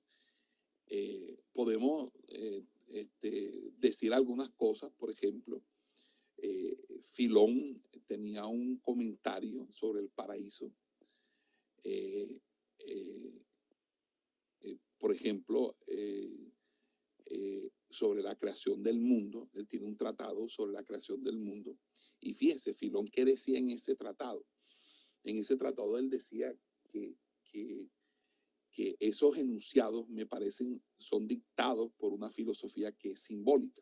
eh, podemos eh, este, decir algunas cosas, por ejemplo, Filón tenía un comentario sobre el paraíso por ejemplo, sobre la creación del mundo. Él tiene un tratado sobre la creación del mundo. Y fíjese, Filón, ¿qué decía en ese tratado? En ese tratado él decía que, que, que esos enunciados me parecen son dictados por una filosofía que es simbólica.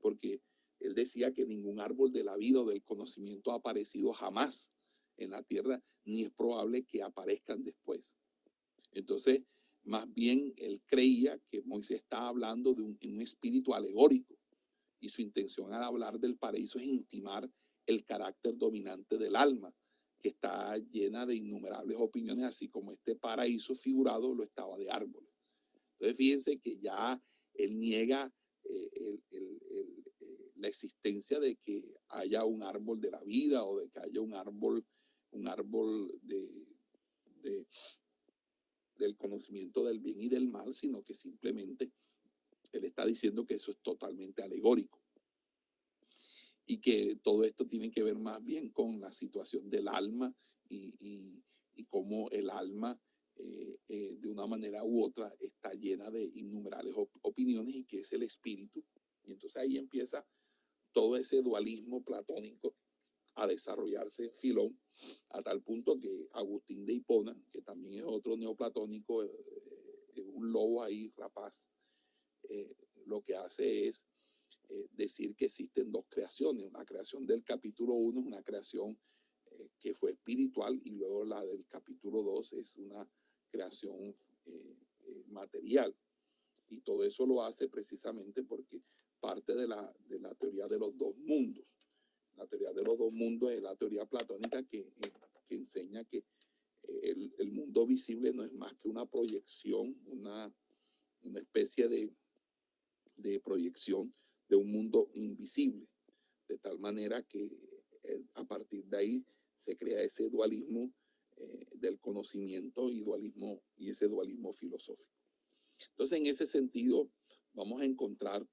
Porque él decía que ningún árbol de la vida o del conocimiento ha aparecido jamás en la tierra, ni es probable que aparezcan después. Entonces, más bien él creía que Moisés estaba hablando de un, espíritu alegórico y su intención al hablar del paraíso es intimar el carácter dominante del alma, que está llena de innumerables opiniones, así como este paraíso figurado lo estaba de árboles. Entonces, fíjense que ya él niega eh, eh, la existencia de que haya un árbol de la vida o de que haya un árbol un árbol de, del conocimiento del bien y del mal, sino que simplemente él está diciendo que eso es totalmente alegórico y que todo esto tiene que ver más bien con la situación del alma y, cómo el alma eh, eh, de una manera u otra está llena de innumerables opiniones y que es el espíritu. Y entonces ahí empieza todo ese dualismo platónico a desarrollarse Filón, a tal punto que Agustín de Hipona, que también es otro neoplatónico, eh, un lobo ahí rapaz, eh, lo que hace es eh, decir que existen dos creaciones. Una creación del capítulo 1 es una creación que fue espiritual y luego la del capítulo 2 es una creación material. Y todo eso lo hace precisamente porque parte de la, de la teoría de los dos mundos la teoría de los dos mundos es la teoría platónica que, eh, que enseña que eh, el, mundo visible no es más que una proyección, una, una especie de, de proyección de un mundo invisible, de tal manera que eh, a partir de ahí se crea ese dualismo del conocimiento y dualismo y ese dualismo filosófico. Entonces, en ese sentido, vamos a encontrar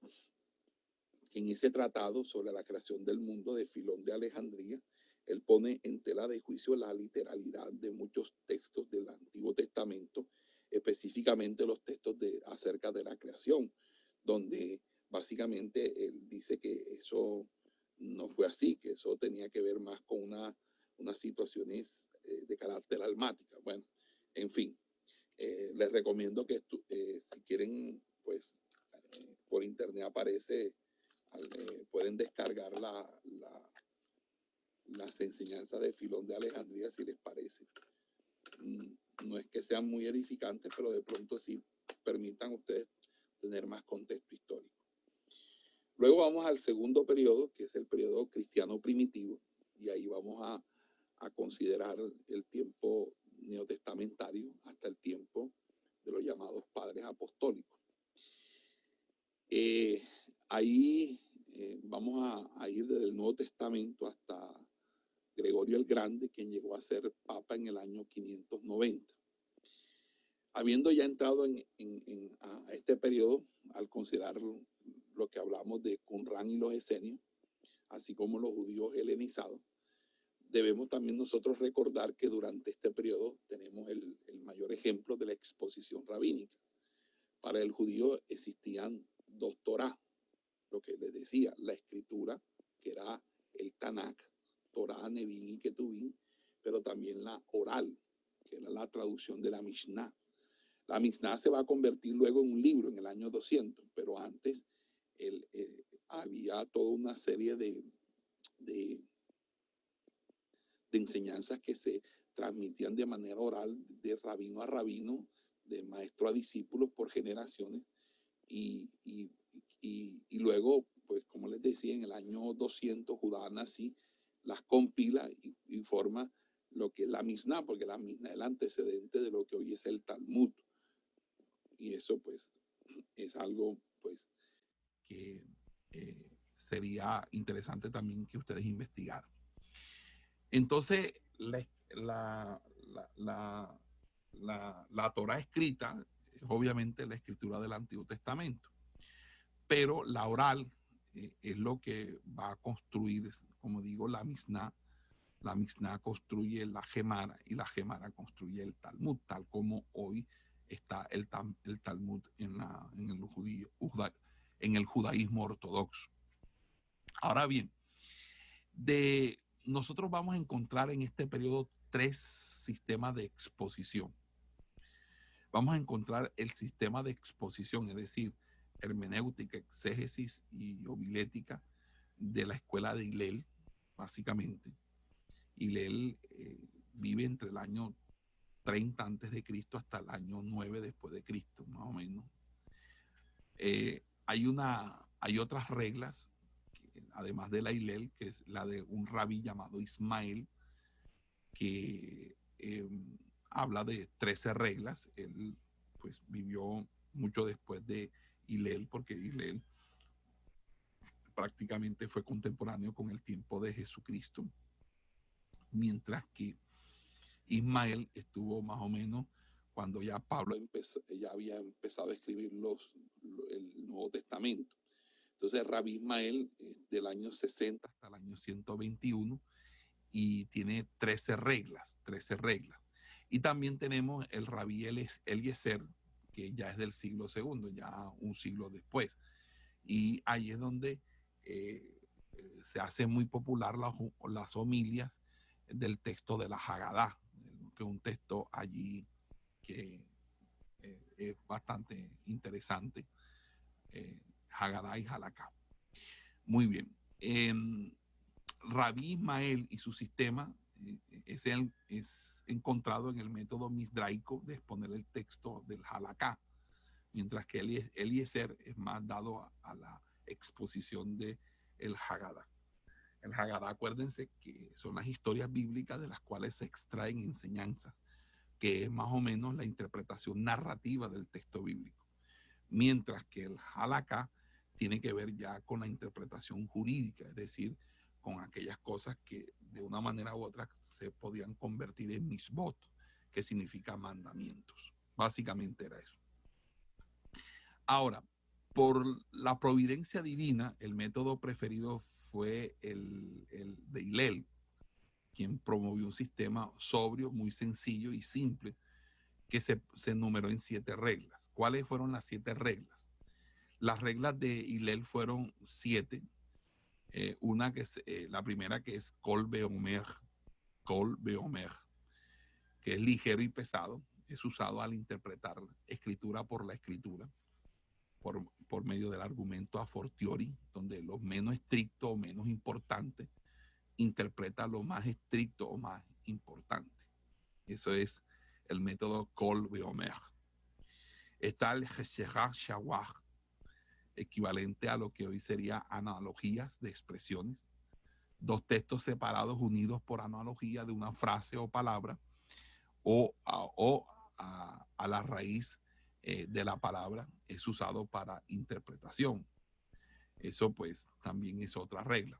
en ese tratado sobre la creación del mundo de Filón de Alejandría, él pone en tela de juicio la literalidad de muchos textos del Antiguo Testamento, específicamente los textos de, acerca de la creación, donde básicamente él dice que eso no fue así, que eso tenía que ver más con una, unas situaciones eh, de carácter almática. Bueno, en fin, eh, les recomiendo que eh, si quieren, pues por internet aparece, pueden descargar la, las enseñanzas de Filón de Alejandría si les parece. Mm, no es que sean muy edificantes, pero de pronto sí permitan ustedes tener más contexto histórico. Luego vamos al segundo periodo, que es el periodo cristiano primitivo, y ahí vamos a, considerar el tiempo neotestamentario hasta el tiempo de los llamados padres apostólicos. Eh, ahí eh, vamos a, ir desde el Nuevo Testamento hasta Gregorio el Grande, quien llegó a ser papa en el año 590. Habiendo ya entrado en, a este periodo, al considerar lo que hablamos de Qumran y los esenios, así como los judíos helenizados, debemos también nosotros recordar que durante este periodo tenemos el, mayor ejemplo de la exposición rabínica. Para el judío existían dos lo que les decía, la escritura, que era el Tanakh, Torah, Nevin y Ketuvin, pero también la oral, que era la traducción de la Mishnah. La Mishnah se va a convertir luego en un libro en el año 200, pero antes el, eh, había toda una serie de, de, enseñanzas que se transmitían de manera oral, de rabino a rabino, de maestro a discípulos por generaciones, y, y, luego, pues como les decía, en el año 200 Judá nací las compila y, forma lo que es la Mishnah, porque la Mishnah es el antecedente de lo que hoy es el Talmud. Y eso pues es algo pues que eh, sería interesante también que ustedes investigaran. Entonces, la, la, la, la, la Torah escrita es obviamente la escritura del Antiguo Testamento, pero la oral eh, es lo que va a construir como digo, la Mishnah, la Mishnah construye la Gemara y la Gemara construye el Talmud, tal como hoy está el, Talmud en, el judío, en el judaísmo ortodoxo. Ahora bien, nosotros vamos a encontrar en este periodo tres sistemas de exposición. Vamos a encontrar el sistema de exposición, es decir, hermenéutica, exégesis y homilética de la escuela de Hillel, básicamente. Él eh, vive entre el año 30 antes de Cristo hasta el año 9 después de Cristo, más o menos. Eh, hay, una, hay otras reglas, además de la Ilel, que es la de un rabí llamado Ismael, que em, habla de 13 reglas. Él pues vivió mucho después de Hilel, porque Hilel prácticamente fue contemporáneo con el tiempo de Jesucristo, mientras que Ismael estuvo más o menos cuando ya Pablo ya había empezado a escribir los, el Nuevo Testamento. Entonces, Rabí Ismael del año 60 hasta el año 121 y tiene 13 reglas, 13 reglas. Y también tenemos el Rabí Eliezer, que ya es del siglo segundo, ya un siglo después. Y ahí es donde eh, se hace muy popular las, homilias del texto de la Hagadá, que es un texto allí que eh, es bastante interesante, eh, y Halakha. Muy bien. Rabí Ismael y su sistema es, el, es, encontrado en el método misdraico de exponer el texto del Halakha, mientras que Eliezer es más dado a la exposición de el Haggadah. El Haggadah, acuérdense que son las historias bíblicas de las cuales se extraen enseñanzas, que es más o menos la interpretación narrativa del texto bíblico. Mientras que el Halakha tiene que ver ya con la interpretación jurídica, es decir, con aquellas cosas que de una manera u otra se podían convertir en misbot, que significa mandamientos. Básicamente era eso. Ahora, por la providencia divina, el método preferido fue el, de Hillel, quien promovió un sistema sobrio, muy sencillo y simple, que se, se enumeró en siete reglas. ¿Cuáles fueron las siete reglas? Las reglas de Hillel fueron siete. Eh, una que es, eh, la primera que es Kol Beomer, Kol Beomer, que es ligero y pesado, es usado al interpretar escritura por la escritura por, medio del argumento a fortiori, donde lo menos estricto o menos importante interpreta lo más estricto o más importante. Eso es el método Kol Beomer. Está el equivalente a lo que hoy sería analogías de expresiones. Dos textos separados unidos por analogía de una frase o palabra o a, la raíz eh, de la palabra es usado para interpretación. Eso pues también es otra regla.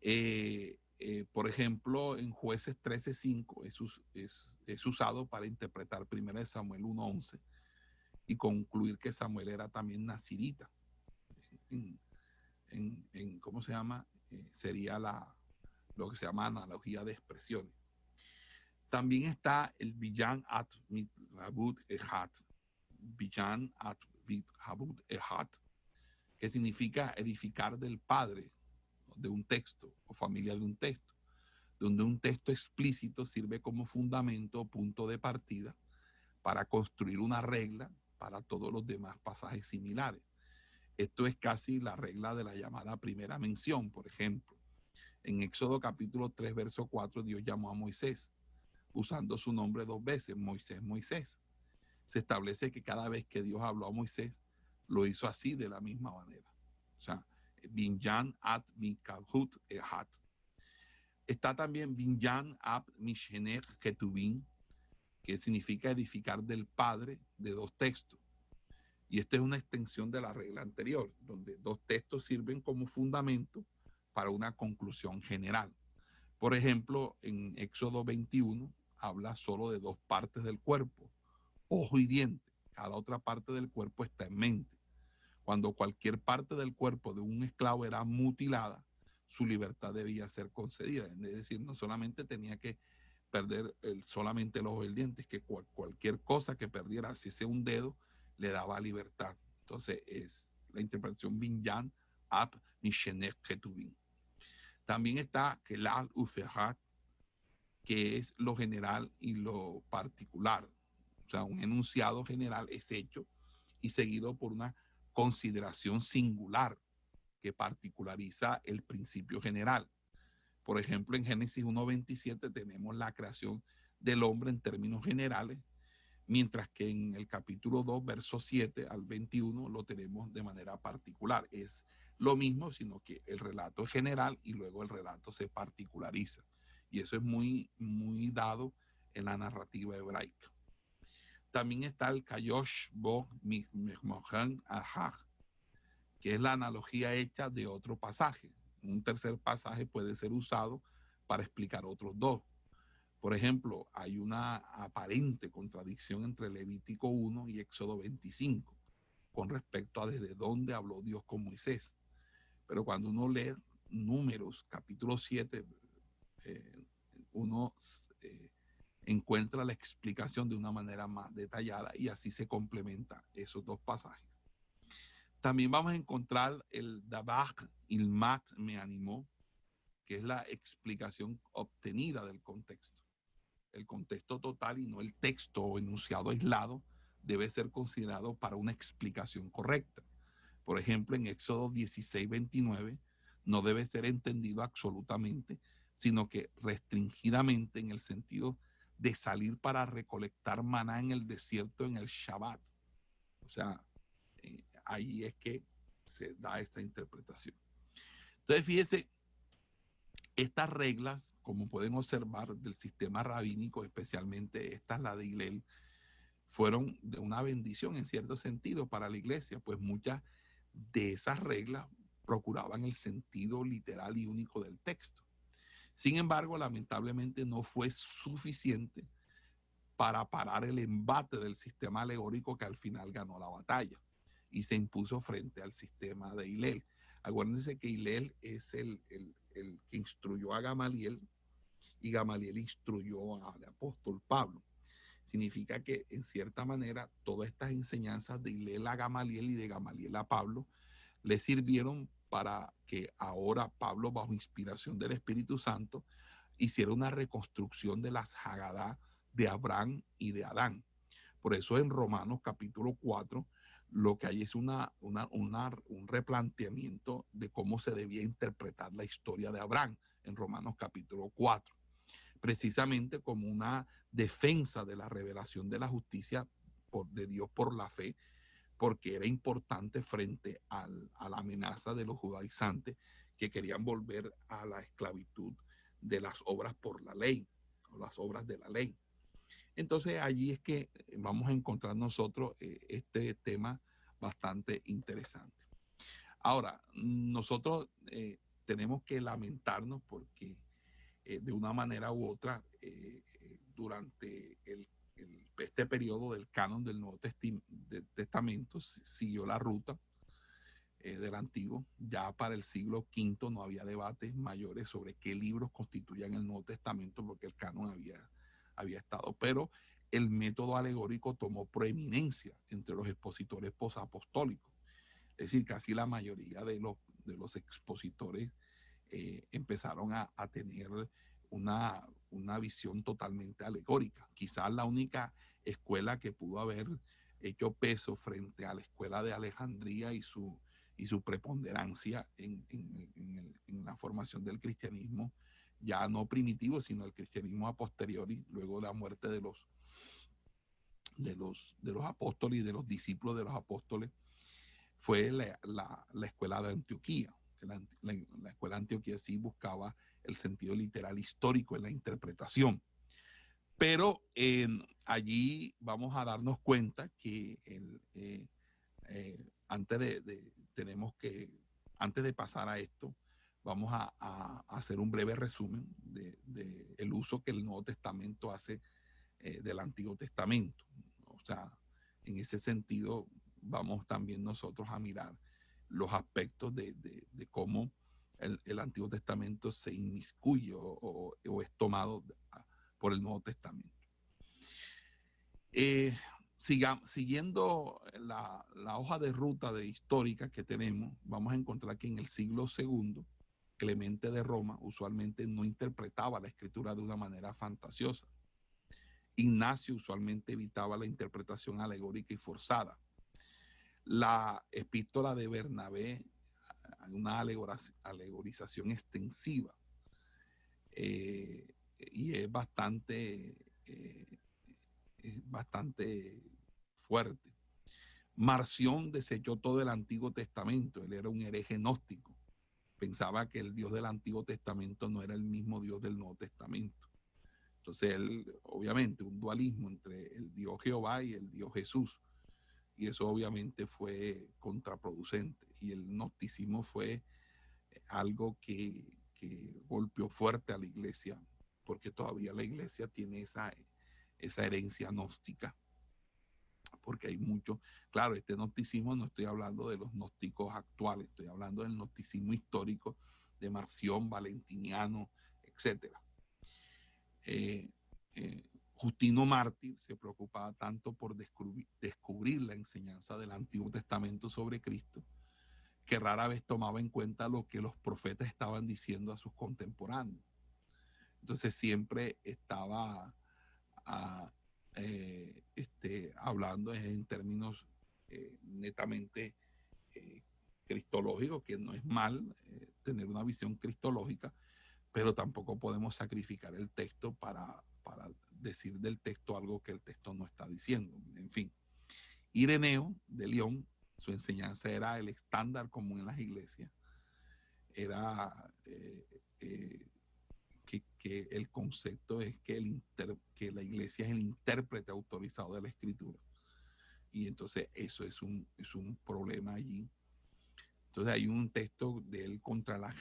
Eh, eh, por ejemplo, en jueces 13.5 es, es, usado para interpretar 1 Samuel 1.11 y concluir que Samuel era también nazirita. En, ¿cómo se llama? sería la, lo que se llama analogía de expresiones. También está el Villan at Mitrabut Ehat, Bijan at Habut Ehat, que significa edificar del padre de un texto o familia de un texto, donde un texto explícito sirve como fundamento o punto de partida para construir una regla para todos los demás pasajes similares. Esto es casi la regla de la llamada primera mención, por ejemplo. En Éxodo capítulo 3, verso 4, Dios llamó a Moisés, usando su nombre dos veces, Moisés, Moisés se establece que cada vez que Dios habló a Moisés, lo hizo así de la misma manera. O sea, Binyan at Mikalhut Ehat. Está también Binyan at Mishener Ketubin, que significa edificar del Padre de dos textos. Y esta es una extensión de la regla anterior, donde dos textos sirven como fundamento para una conclusión general. Por ejemplo, en Éxodo 21 habla solo de dos partes del cuerpo, ojo y diente. Cada otra parte del cuerpo está en mente. Cuando cualquier parte del cuerpo de un esclavo era mutilada, su libertad debía ser concedida. Es decir, no solamente tenía que perder el, solamente el ojo y el diente, es que cualquier cosa que perdiera, si sea un dedo, le daba libertad. Entonces es la interpretación Binyan Ab Mishenek Ketubin. También está Kelal Ufehat, que es lo general y lo particular. O sea, un enunciado general es hecho y seguido por una consideración singular que particulariza el principio general. Por ejemplo, en Génesis 1.27 tenemos la creación del hombre en términos generales, mientras que en el capítulo 2, verso 7 al 21 lo tenemos de manera particular. Es lo mismo, sino que el relato es general y luego el relato se particulariza. Y eso es muy, muy dado en la narrativa hebraica. También está el Kayosh Bo Mihmohan Ahag, que es la analogía hecha de otro pasaje. Un tercer pasaje puede ser usado para explicar otros dos. Por ejemplo, hay una aparente contradicción entre Levítico 1 y Éxodo 25 con respecto a desde dónde habló Dios con Moisés. Pero cuando uno lee números, capítulo 7, eh, uno eh, encuentra la explicación de una manera más detallada y así se complementan esos dos pasajes. También vamos a encontrar el Dabach Ilmat me animó, que es la explicación obtenida del contexto. El contexto total y no el texto o enunciado aislado debe ser considerado para una explicación correcta. Por ejemplo, en Éxodo 16, 29, no debe ser entendido absolutamente, sino que restringidamente en el sentido de salir para recolectar maná en el desierto en el Shabbat. O sea, ahí es que se da esta interpretación. Entonces, fíjese, estas reglas, como pueden observar del sistema rabínico, especialmente esta, la de Hillel, fueron de una bendición en cierto sentido para la iglesia, pues muchas de esas reglas procuraban el sentido literal y único del texto. Sin embargo, lamentablemente no fue suficiente para parar el embate del sistema alegórico que al final ganó la batalla. Y se impuso frente al sistema de Hilel. Acuérdense que Hilel es el, el, el que instruyó a Gamaliel y Gamaliel instruyó al apóstol Pablo. Significa que en cierta manera todas estas enseñanzas de Hilel a Gamaliel y de Gamaliel a Pablo le sirvieron para que ahora Pablo, bajo inspiración del Espíritu Santo, hiciera una reconstrucción de las Hagadá de Abraham y de Adán. Por eso en Romanos capítulo 4 lo que hay es una, un replanteamiento de cómo se debía interpretar la historia de Abraham en Romanos capítulo 4, precisamente como una defensa de la revelación de la justicia de Dios por la fe, porque era importante frente a la amenaza de los judaizantes que querían volver a la esclavitud de las obras por la ley, o las obras de la ley. Entonces allí es que eh, vamos a encontrar nosotros eh, este tema bastante interesante. Ahora, nosotros eh, tenemos que lamentarnos porque de una manera u otra, durante este periodo del canon del Nuevo Testamento, siguió la ruta del Antiguo. Ya para el siglo V no había debates mayores sobre qué libros constituían el Nuevo Testamento porque el canon había había estado, pero el método alegórico tomó proeminencia entre los expositores posapostólicos. Es decir, casi la mayoría de los, de los expositores eh, empezaron a, a tener una, una, visión totalmente alegórica. Quizás la única escuela que pudo haber hecho peso frente a la escuela de Alejandría y su, y su preponderancia en, en, en, en la formación del cristianismo ya no primitivo, sino el cristianismo a posteriori, luego de la muerte de los, de los, de los apóstoles y de los discípulos de los apóstoles, fue la, la, escuela de Antioquía. La, la, escuela de Antioquía sí buscaba el sentido literal histórico en la interpretación. Pero allí vamos a darnos cuenta que eh, eh, antes de, tenemos que, antes de pasar a esto, vamos a, hacer un breve resumen del de, el uso que el Nuevo Testamento hace eh, del Antiguo Testamento. O sea, en ese sentido, vamos también nosotros a mirar los aspectos de, de cómo el, Antiguo Testamento se inmiscuye o, es tomado por el Nuevo Testamento. Eh, siga, siguiendo la, la, hoja de ruta de histórica que tenemos, vamos a encontrar que en el siglo segundo, Clemente de Roma usualmente no interpretaba la escritura de una manera fantasiosa. Ignacio usualmente evitaba la interpretación alegórica y forzada. La epístola de Bernabé, una alegorización extensiva eh, y es bastante, eh, es bastante fuerte. Marción desechó todo el Antiguo Testamento, él era un hereje gnóstico pensaba que el Dios del Antiguo Testamento no era el mismo Dios del Nuevo Testamento. Entonces él, obviamente, un dualismo entre el Dios Jehová y el Dios Jesús. Y eso obviamente fue contraproducente. Y el gnosticismo fue algo que, que golpeó fuerte a la iglesia, porque todavía la iglesia tiene esa, esa herencia gnóstica porque hay mucho, claro, este gnosticismo no estoy hablando de los gnósticos actuales, estoy hablando del gnosticismo histórico de Marción, Valentiniano, etc. Eh, eh, Justino Mártir se preocupaba tanto por descubrir, la enseñanza del Antiguo Testamento sobre Cristo, que rara vez tomaba en cuenta lo que los profetas estaban diciendo a sus contemporáneos. Entonces siempre estaba a, eh, este, hablando en términos eh, netamente eh, cristológicos, que no es mal eh, tener una visión cristológica, pero tampoco podemos sacrificar el texto para, para decir del texto algo que el texto no está diciendo. En fin, Ireneo de León, su enseñanza era el estándar común en las iglesias, era eh, que, el concepto es que, el que la iglesia es el intérprete autorizado de la escritura. Y entonces eso es un, es un problema allí. Entonces hay un texto de él contra las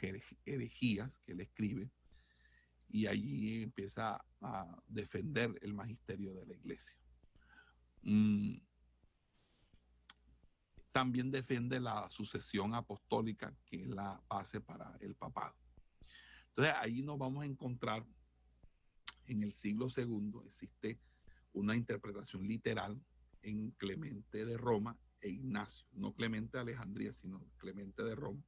herejías que él escribe y allí empieza a defender el magisterio de la iglesia. Mm. también defiende la sucesión apostólica, que es la base para el papado. Entonces ahí nos vamos a encontrar en el siglo II, existe una interpretación literal en Clemente de Roma e Ignacio, no Clemente de Alejandría, sino Clemente de Roma,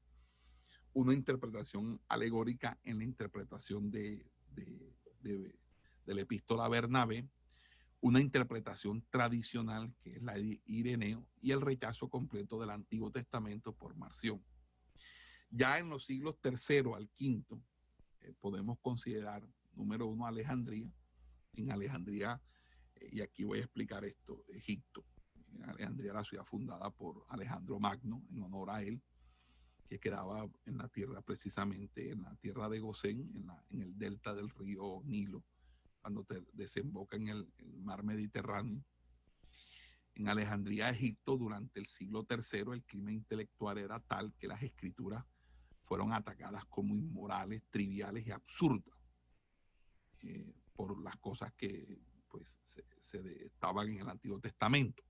una interpretación alegórica en la interpretación de, de, de la epístola Bernabé, una interpretación tradicional que es la de Ireneo y el rechazo completo del Antiguo Testamento por Marción. Ya en los siglos tercero al quinto eh, podemos considerar, número uno, Alejandría. En Alejandría, eh, y aquí voy a explicar esto, Egipto. En Alejandría, la ciudad fundada por Alejandro Magno, en honor a él, que quedaba en la tierra, precisamente en la tierra de Gosén, en, en el delta del río Nilo cuando te desemboca en el, mar Mediterráneo. En Alejandría, Egipto, durante el siglo III, el clima intelectual era tal que las escrituras fueron atacadas como inmorales, triviales y absurdas eh, por las cosas que pues, se, estaban en el Antiguo Testamento,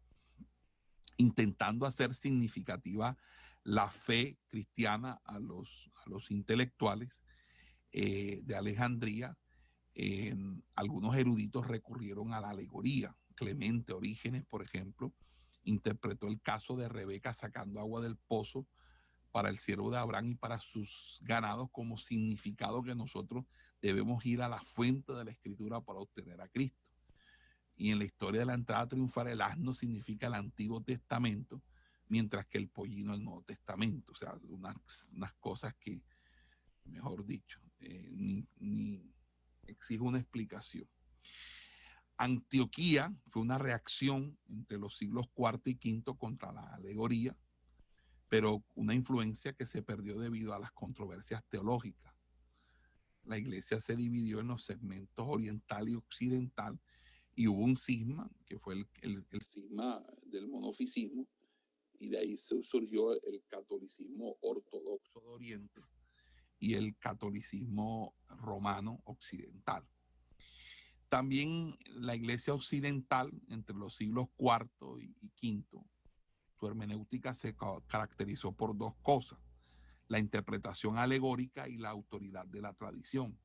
intentando hacer significativa la fe cristiana a los, a los intelectuales eh, de Alejandría algunos eruditos recurrieron a la alegoría. Clemente Orígenes, por ejemplo, interpretó el caso de Rebeca sacando agua del pozo para el siervo de Abraham y para sus ganados como significado que nosotros debemos ir a la fuente de la escritura para obtener a Cristo. Y en la historia de la entrada triunfal, el asno significa el Antiguo Testamento, mientras que el pollino el Nuevo Testamento. O sea, unas, unas cosas que, mejor dicho, eh, ni, ni, exige una explicación. Antioquía fue una reacción entre los siglos IV y V contra la alegoría, pero una influencia que se perdió debido a las controversias teológicas. La iglesia se dividió en los segmentos oriental y occidental y hubo un cisma, que fue el, el, cisma del monofisismo, y de ahí surgió el catolicismo ortodoxo de Oriente y el catolicismo romano occidental. También la iglesia occidental, entre los siglos IV y V, su hermenéutica se caracterizó por dos cosas, la interpretación alegórica y la autoridad de la tradición.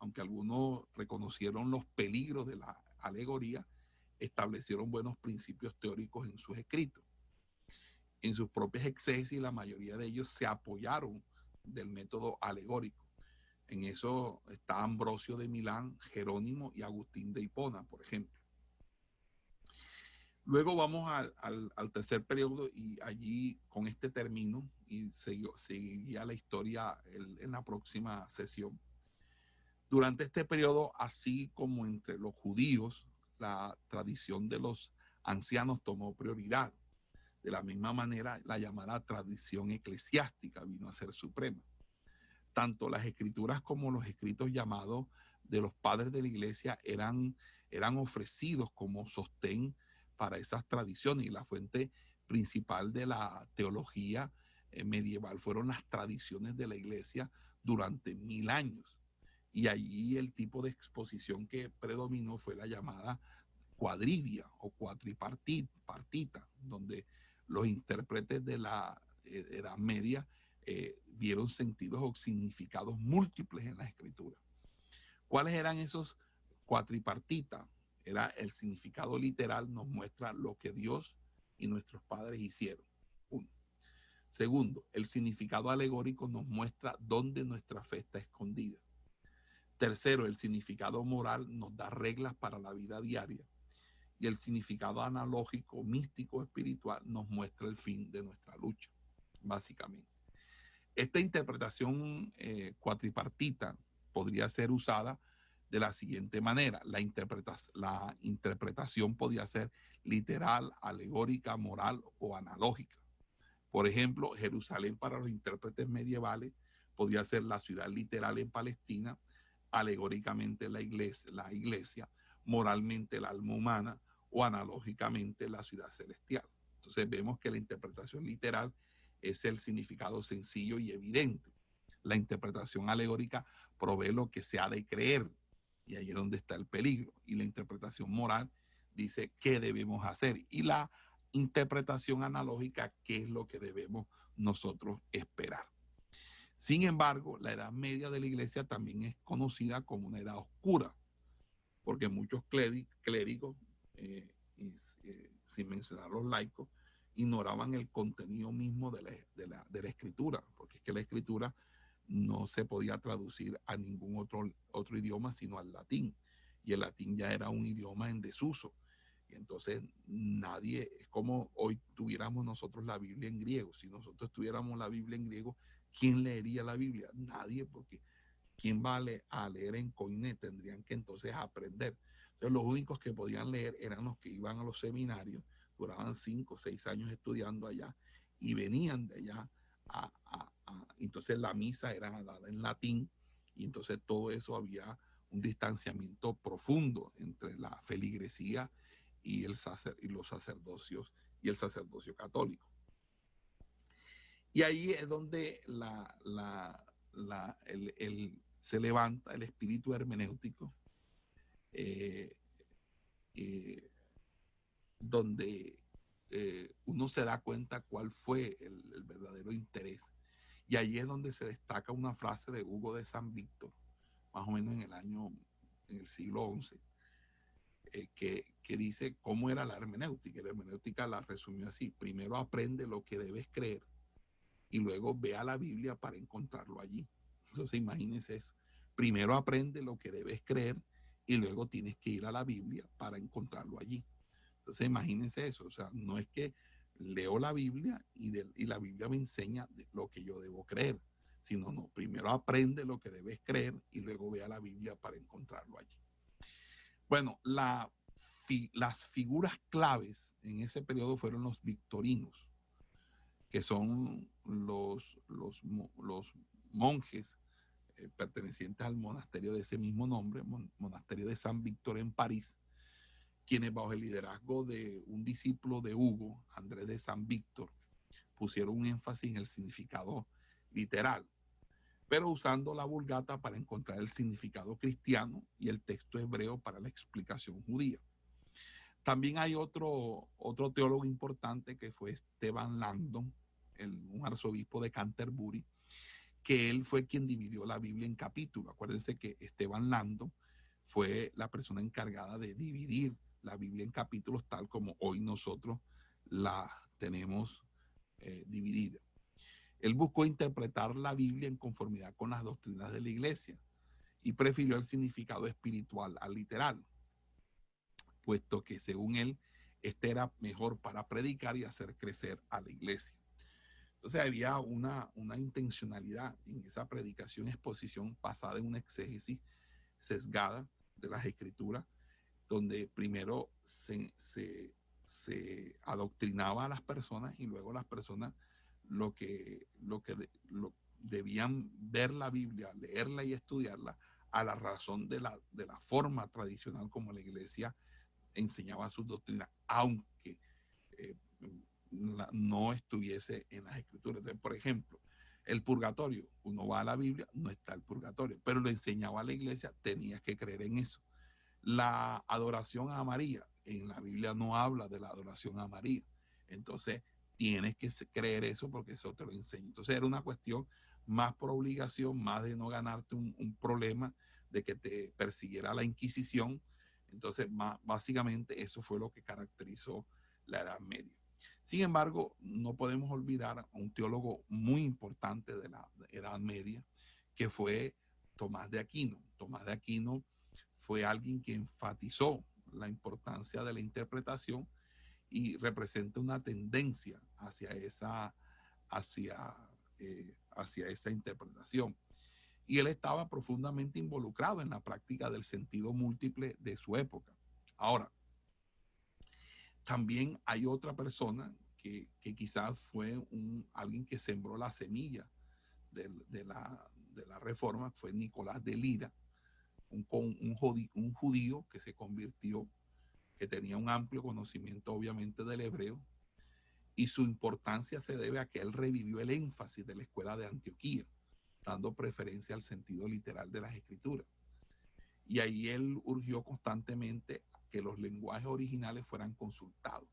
Aunque algunos reconocieron los peligros de la alegoría, establecieron buenos principios teóricos en sus escritos. En sus propias exégesis, la mayoría de ellos se apoyaron del método alegórico. En eso está Ambrosio de Milán, Jerónimo y Agustín de Hipona, por ejemplo. Luego vamos al, tercer periodo y allí con este término y seguiría la historia en la próxima sesión. Durante este periodo, así como entre los judíos, la tradición de los ancianos tomó prioridad. De la misma manera, la llamada tradición eclesiástica vino a ser suprema. Tanto las escrituras como los escritos llamados de los padres de la iglesia eran, eran ofrecidos como sostén para esas tradiciones y la fuente principal de la teología eh, medieval fueron las tradiciones de la iglesia durante mil años. Y allí el tipo de exposición que predominó fue la llamada cuadrivia o cuatripartita, donde los intérpretes de la eh, Edad Media eh, vieron sentidos o significados múltiples en la escritura. ¿Cuáles eran esos cuatripartitas? Era el significado literal, nos muestra lo que Dios y nuestros padres hicieron. Uno. Segundo, el significado alegórico nos muestra dónde nuestra fe está escondida. Tercero, el significado moral nos da reglas para la vida diaria y el significado analógico, místico, espiritual nos muestra el fin de nuestra lucha, básicamente. Esta interpretación eh, cuatripartita podría ser usada de la siguiente manera. La, la interpretación podría ser literal, alegórica, moral o analógica. Por ejemplo, Jerusalén para los intérpretes medievales podría ser la ciudad literal en Palestina, alegóricamente la iglesia, la iglesia moralmente el alma humana, o analógicamente la ciudad celestial. Entonces vemos que la interpretación literal es el significado sencillo y evidente. La interpretación alegórica provee lo que se ha de creer y ahí es donde está el peligro. Y la interpretación moral dice qué debemos hacer. Y la interpretación analógica, qué es lo que debemos nosotros esperar. Sin embargo, la edad media de la iglesia también es conocida como una edad oscura, porque muchos clérigos, eh, eh, sin mencionar los laicos, ignoraban el contenido mismo de la, de la, escritura, porque es que la escritura no se podía traducir a ningún otro, otro idioma sino al latín, y el latín ya era un idioma en desuso. Y entonces nadie, es como hoy tuviéramos nosotros la Biblia en griego. Si nosotros tuviéramos la Biblia en griego, ¿quién leería la Biblia? Nadie, porque ¿quién va a leer, en coine? Tendrían que entonces aprender. Entonces los únicos que podían leer eran los que iban a los seminarios, duraban cinco o seis años estudiando allá y venían de allá a, entonces la misa era dada en latín y entonces todo eso había un distanciamiento profundo entre la feligresía y, el sacer, y los sacerdocios y el sacerdocio católico. Y ahí es donde la, la, el, se levanta el espíritu hermenéutico, eh, eh, donde eh, uno se da cuenta cuál fue el, el, verdadero interés. Y ahí es donde se destaca una frase de Hugo de San Víctor, más o menos en el año, en el siglo XI, eh, que, que, dice cómo era la hermenéutica. La hermenéutica la resumió así. Primero aprende lo que debes creer y luego ve a la Biblia para encontrarlo allí. Entonces imagínense eso. Primero aprende lo que debes creer y luego tienes que ir a la Biblia para encontrarlo allí. Entonces imagínense eso. O sea, no es que leo la Biblia y, la Biblia me enseña lo que yo debo creer, sino no, primero aprende lo que debes creer y luego ve a la Biblia para encontrarlo allí. Bueno, las figuras claves en ese periodo fueron los victorinos, que son los, los, monjes eh, pertenecientes al monasterio de ese mismo nombre, monasterio de San Víctor en París, quienes bajo el liderazgo de un discípulo de Hugo, Andrés de San Víctor, pusieron un énfasis en el significado literal pero usando la vulgata para encontrar el significado cristiano y el texto hebreo para la explicación judía. También hay otro, otro teólogo importante que fue Esteban Langdon, el, un arzobispo de Canterbury, que él fue quien dividió la Biblia en capítulos. Acuérdense que Esteban Langdon fue la persona encargada de dividir la Biblia en capítulos tal como hoy nosotros la tenemos eh, dividida. Él buscó interpretar la Biblia en conformidad con las doctrinas de la iglesia y prefirió el significado espiritual al literal, puesto que según él, este era mejor para predicar y hacer crecer a la iglesia. Entonces había una, una intencionalidad en esa predicación, exposición basada en una exégesis sesgada de las escrituras, donde primero se, se, se adoctrinaba a las personas y luego las personas lo que, lo que debían ver la Biblia, leerla y estudiarla a la razón de la, de la forma tradicional como la iglesia enseñaba sus doctrinas, aunque eh, no estuviese en las escrituras. Entonces, por ejemplo, el purgatorio, uno va a la Biblia, no está el purgatorio, pero lo enseñaba la iglesia, tenías que creer en eso. La adoración a María, en la Biblia no habla de la adoración a María. Entonces, tienes que creer eso porque eso te lo enseña. Entonces era una cuestión más por obligación, más de no ganarte un, problema de que te persiguiera la Inquisición. Entonces, más, básicamente eso fue lo que caracterizó la Edad Media. Sin embargo, no podemos olvidar a un teólogo muy importante de la Edad Media, que fue Tomás de Aquino. Tomás de Aquino fue alguien que enfatizó la importancia de la interpretación y representa una tendencia hacia esa, hacia, eh, hacia interpretación. Y él estaba profundamente involucrado en la práctica del sentido múltiple de su época. Ahora, también hay otra persona que, que quizás fue un, alguien que sembró la semilla de, de, la, de la, reforma, fue Nicolás de Lira, un, un judío que se convirtió que tenía un amplio conocimiento obviamente del hebreo, y su importancia se debe a que él revivió el énfasis de la escuela de Antioquía, dando preferencia al sentido literal de las escrituras. Y ahí él urgió constantemente que los lenguajes originales fueran consultados.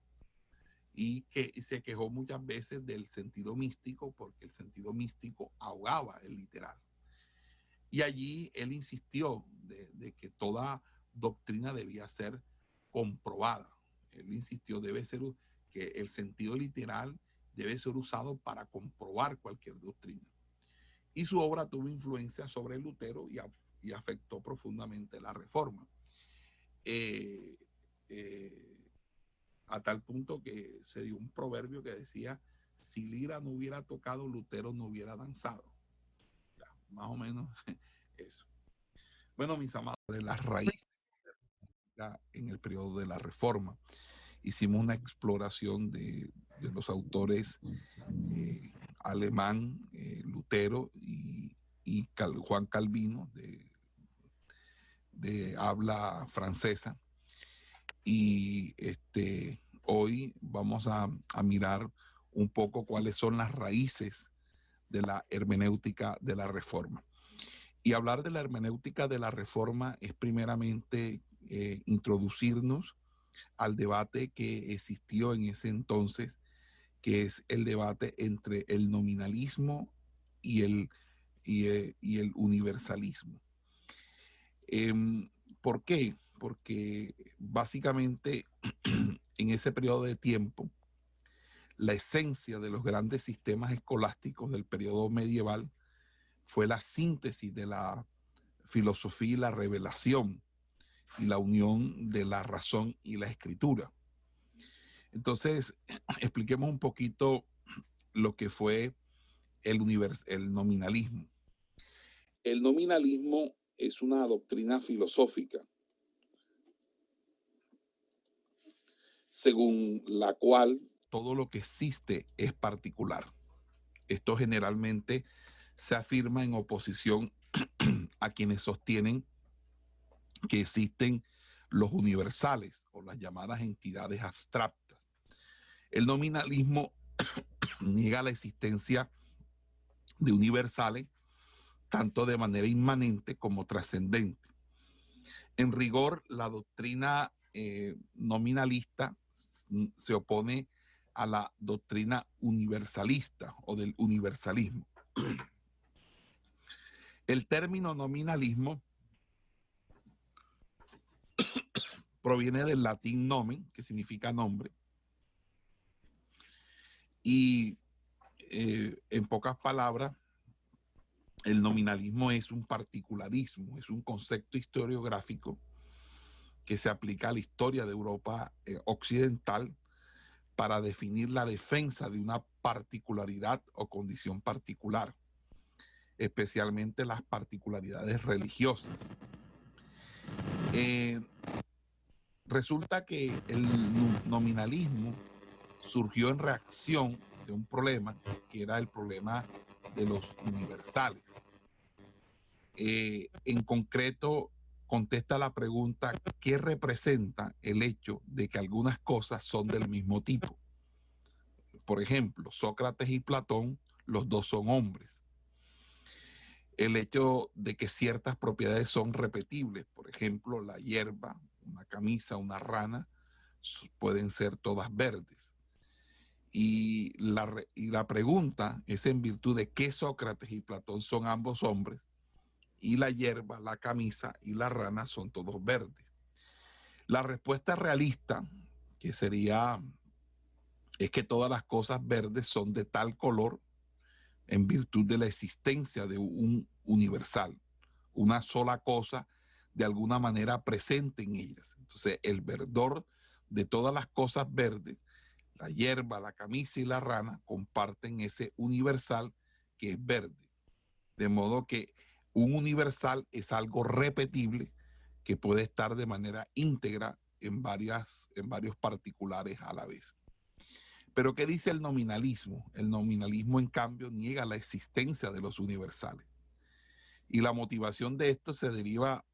y que se quejó muchas veces del sentido místico porque el sentido místico ahogaba el literal. Y allí él insistió de, que toda doctrina debía ser comprobada. Él insistió, debe ser que el sentido literal debe ser usado para comprobar cualquier doctrina. Y su obra tuvo influencia sobre Lutero y, y afectó profundamente la reforma. Eh, eh, a tal punto que se dio un proverbio que decía, si Lira no hubiera tocado, Lutero no hubiera danzado. Más o menos eso. Bueno, mis amados, de las raíces en el periodo de la Reforma, hicimos una exploración de, los autores eh, alemán, eh, Lutero y, Juan Calvino, de, de habla francesa y este, hoy vamos a, mirar un poco cuáles son las raíces de la hermenéutica de la reforma. Y hablar de la hermenéutica de la reforma es primeramente eh, introducirnos al debate que existió en ese entonces, que es el debate entre el nominalismo y el, y, eh, el universalismo. Em, ¿Por qué? porque básicamente en ese periodo de tiempo, la esencia de los grandes sistemas escolásticos del periodo medieval fue la síntesis de la filosofía y la revelación y la unión de la razón y la escritura. Entonces, expliquemos un poquito lo que fue el, el nominalismo. El nominalismo es una doctrina filosófica según la cual todo lo que existe es particular. Esto generalmente se afirma en oposición a quienes sostienen que existen los universales o las llamadas entidades abstractas. El nominalismo niega la existencia de universales tanto de manera inmanente como trascendente. En rigor, la doctrina eh, nominalista se opone a la doctrina universalista o del universalismo. El término nominalismo proviene del latín nomen, que significa nombre, y eh, en pocas palabras, el nominalismo es un particularismo, es un concepto historiográfico que se aplica a la historia de Europa eh, occidental para definir la defensa de una particularidad o condición particular, especialmente las particularidades religiosas. Eh, resulta que el nominalismo surgió en reacción de un problema que era el problema de los universales. Eh, en concreto, contesta la pregunta, ¿qué representa el hecho de que algunas cosas son del mismo tipo? Por ejemplo, Sócrates y Platón, los dos son hombres. El hecho de que ciertas propiedades son repetibles, por ejemplo, la hierba, una camisa, una rana, pueden ser todas verdes. Y la, y la pregunta es en virtud de que Sócrates y Platón son ambos hombres y la hierba, la camisa y la rana son todos verdes. La respuesta realista, que sería, es que todas las cosas verdes son de tal color en virtud de la existencia de un universal, una sola cosa de alguna manera presente en ellas. Entonces, el verdor de todas las cosas verdes, la hierba, la camisa y la rana comparten ese universal que es verde. De modo que un universal es algo repetible que puede estar de manera íntegra en, varias, en varios particulares a la vez. Pero ¿qué dice el nominalismo? El nominalismo, en cambio, niega la existencia de los universales. Y la motivación de esto se deriva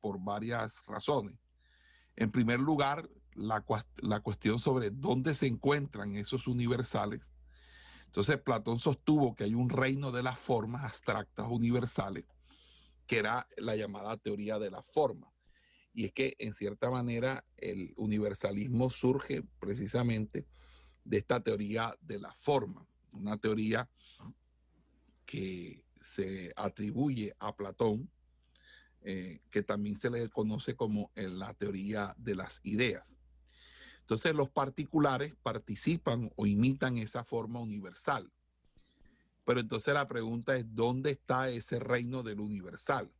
por varias razones. En primer lugar, la, la cuestión sobre dónde se encuentran esos universales entonces Platón sostuvo que hay un reino de las formas abstractas universales, que era la llamada teoría de la forma. Y es que en cierta manera el universalismo surge precisamente de esta teoría de la forma, una teoría que se atribuye a Platón, eh, que también se le conoce como la teoría de las ideas. Entonces los particulares participan o imitan esa forma universal. Pero entonces la pregunta es, ¿dónde está ese reino del universal?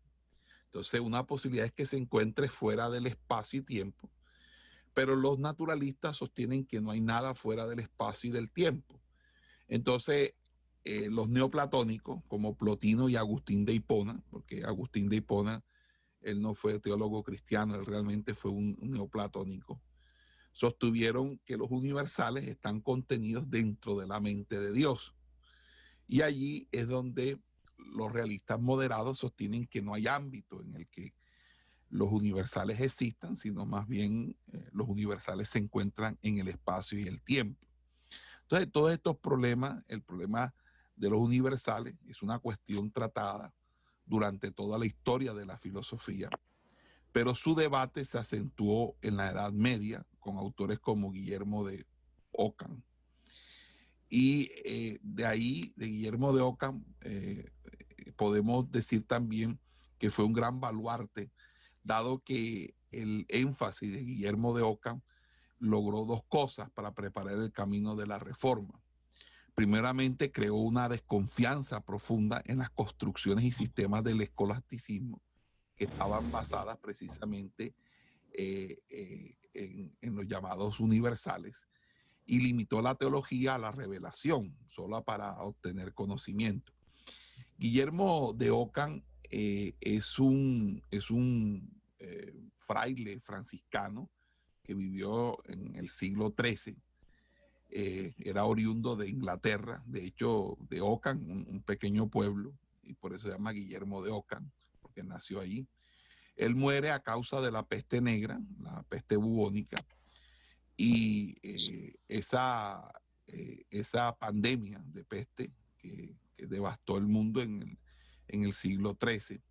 Entonces una posibilidad es que se encuentre fuera del espacio y tiempo, pero los naturalistas sostienen que no hay nada fuera del espacio y del tiempo. Entonces eh, los neoplatónicos, como Plotino y Agustín de Hipona, porque Agustín de Hipona, él no fue teólogo cristiano, él realmente fue un neoplatónico, sostuvieron que los universales están contenidos dentro de la mente de Dios. Y allí es donde los realistas moderados sostienen que no hay ámbito en el que los universales existan, sino más bien eh, los universales se encuentran en el espacio y el tiempo. Entonces, todos estos problemas, el problema de los universales es una cuestión tratada durante toda la historia de la filosofía, pero su debate se acentuó en la Edad Media con autores como Guillermo de Ockham. Y eh, de ahí, de Guillermo de Ockham, eh, podemos decir también que fue un gran baluarte, dado que el énfasis de Guillermo de Ockham logró dos cosas para preparar el camino de la reforma. Primeramente, creó una desconfianza profunda en las construcciones y sistemas del escolasticismo que estaban basadas precisamente eh, en, los llamados universales y limitó la teología a la revelación, solo para obtener conocimiento. Guillermo de Ockham eh, es un, es un fraile franciscano que vivió en el siglo XIII. era oriundo de Inglaterra, de hecho de Ockham, un, un, pequeño pueblo, y por eso se llama Guillermo de Ockham, porque nació ahí. Él muere a causa de la peste negra, la peste bubónica, y eh, esa, eh, esa pandemia de peste que, devastó el mundo en el, siglo XIII.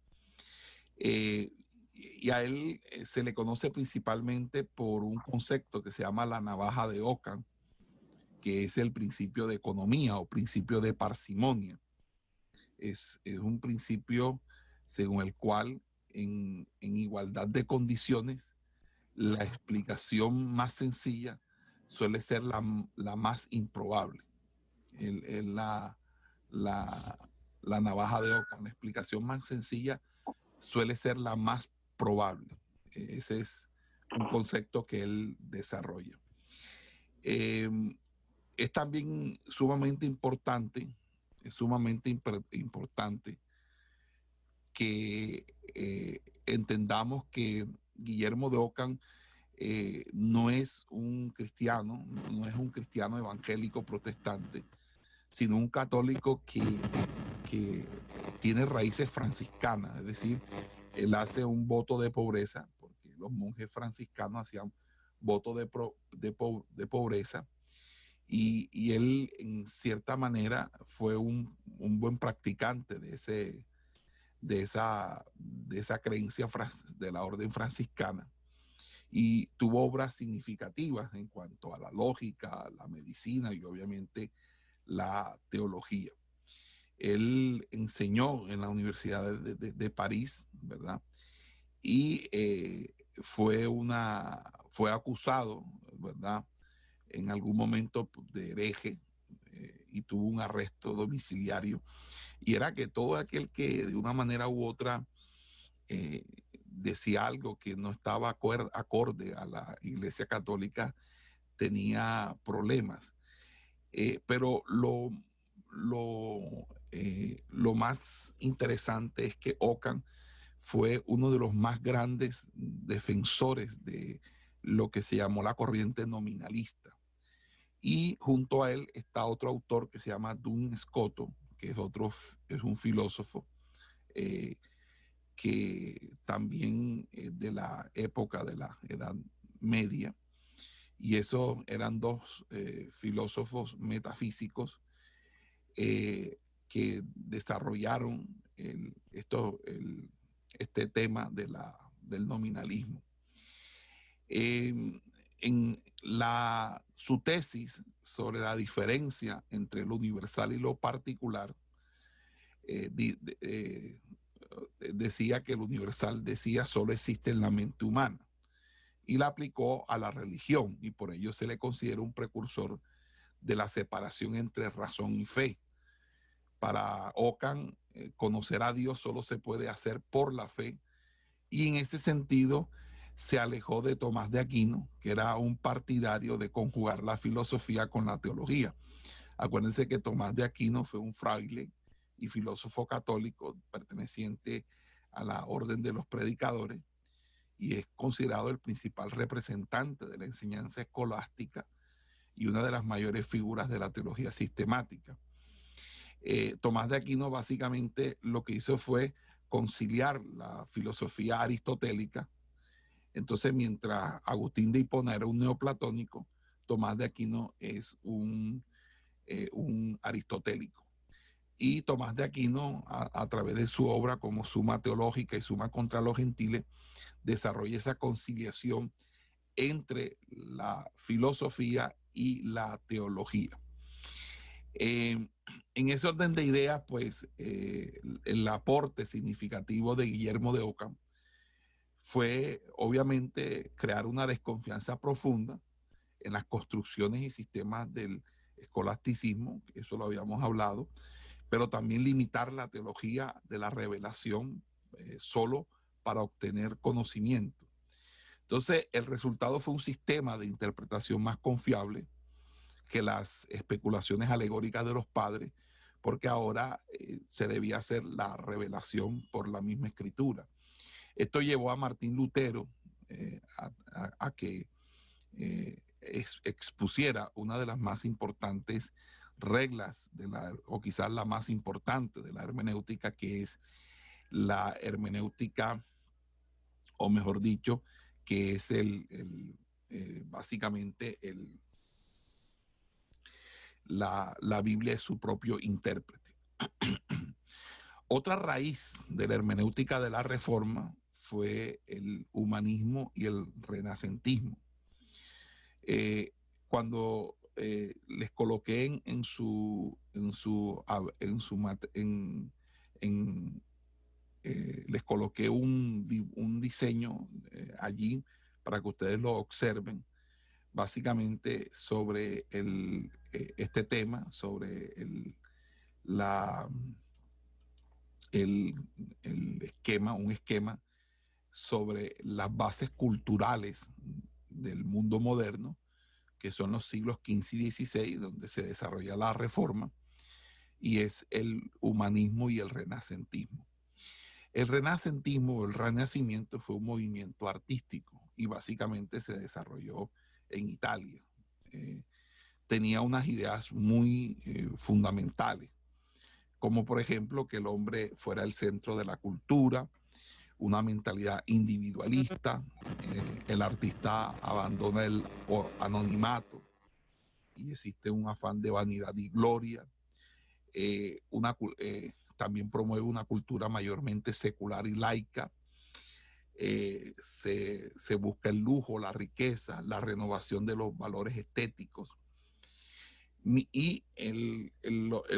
Eh, y a él se le conoce principalmente por un concepto que se llama la navaja de Ockham, que es el principio de economía o principio de parsimonia. Es, es un principio según el cual en, igualdad de condiciones, la explicación más sencilla suele ser la, más improbable. la, la, navaja de Ockham, la explicación más sencilla suele ser la más probable. Ese es un concepto que él desarrolla. Em, es también sumamente importante, es sumamente importante que eh, entendamos que Guillermo de Ockham eh, no es un cristiano, no es un cristiano evangélico protestante, sino un católico que, que tiene raíces franciscanas, es decir, él hace un voto de pobreza, porque los monjes franciscanos hacían voto de, de, pobreza, y, y, él en cierta manera fue un, un buen practicante de ese, de esa, de esa creencia de la orden franciscana y tuvo obras significativas en cuanto a la lógica, la medicina y obviamente la teología. Él enseñó en la Universidad de, París, ¿verdad? Y eh, fue, una, fue acusado, ¿verdad? En algún momento de hereje eh, y tuvo un arresto domiciliario y era que todo aquel que de una manera u otra eh, decía algo que no estaba acorde a la Iglesia Católica tenía problemas. Eh, pero lo, lo, eh, lo, más interesante es que Ockham fue uno de los más grandes defensores de lo que se llamó la corriente nominalista. Y junto a él está otro autor que se llama Dun Scotto, que es otro, es un filósofo eh, que también es de la época de la Edad Media. Y esos eran dos eh, filósofos metafísicos eh, que desarrollaron esto, este tema de la, del nominalismo. en, la, su tesis sobre la diferencia entre lo universal y lo particular eh, eh, decía que lo universal decía solo existe en la mente humana y la aplicó a la religión y por ello se le considera un precursor de la separación entre razón y fe. Para Ockham, eh, conocer a Dios solo se puede hacer por la fe y en ese sentido se alejó de Tomás de Aquino, que era un partidario de conjugar la filosofía con la teología. Acuérdense que Tomás de Aquino fue un fraile y filósofo católico perteneciente a la orden de los predicadores y es considerado el principal representante de la enseñanza escolástica y una de las mayores figuras de la teología sistemática. Eh, Tomás de Aquino básicamente lo que hizo fue conciliar la filosofía aristotélica. Entonces, mientras Agustín de Hipona era un neoplatónico, Tomás de Aquino es un, eh, aristotélico. Y Tomás de Aquino, a, través de su obra como Suma Teológica y Suma contra los Gentiles, desarrolla esa conciliación entre la filosofía y la teología. Eh, en ese orden de ideas, pues eh, el aporte significativo de Guillermo de Ockham fue obviamente crear una desconfianza profunda en las construcciones y sistemas del escolasticismo, eso lo habíamos hablado, pero también limitar la teología de la revelación eh, solo para obtener conocimiento. Entonces, el resultado fue un sistema de interpretación más confiable que las especulaciones alegóricas de los padres, porque ahora eh, se debía hacer la revelación por la misma escritura. Esto llevó a Martín Lutero eh, a, que expusiera una de las más importantes reglas de la, o quizás la más importante de la hermenéutica, que es la hermenéutica, o mejor dicho, que es el, eh, básicamente el, la, la Biblia es su propio intérprete. Otra raíz de la hermenéutica de la Reforma fue el humanismo y el renacentismo. Eh, cuando eh, les coloqué en, su, en su, en su, eh, les coloqué un, un diseño allí para que ustedes lo observen, básicamente sobre el, este tema, sobre el, la, el, el esquema, un esquema sobre las bases culturales del mundo moderno que son los siglos XV y XVI, donde se desarrolla la reforma, y es el humanismo y el renacentismo. El renacentismo o el renacimiento fue un movimiento artístico y básicamente se desarrolló en Italia. Eh, tenía unas ideas muy eh, fundamentales, como por ejemplo que el hombre fuera el centro de la cultura, una mentalidad individualista, eh, el artista abandona el anonimato y existe un afán de vanidad y gloria. Eh, eh, también promueve una cultura mayormente secular y laica. Se, busca el lujo, la riqueza, la renovación de los valores estéticos. Y el,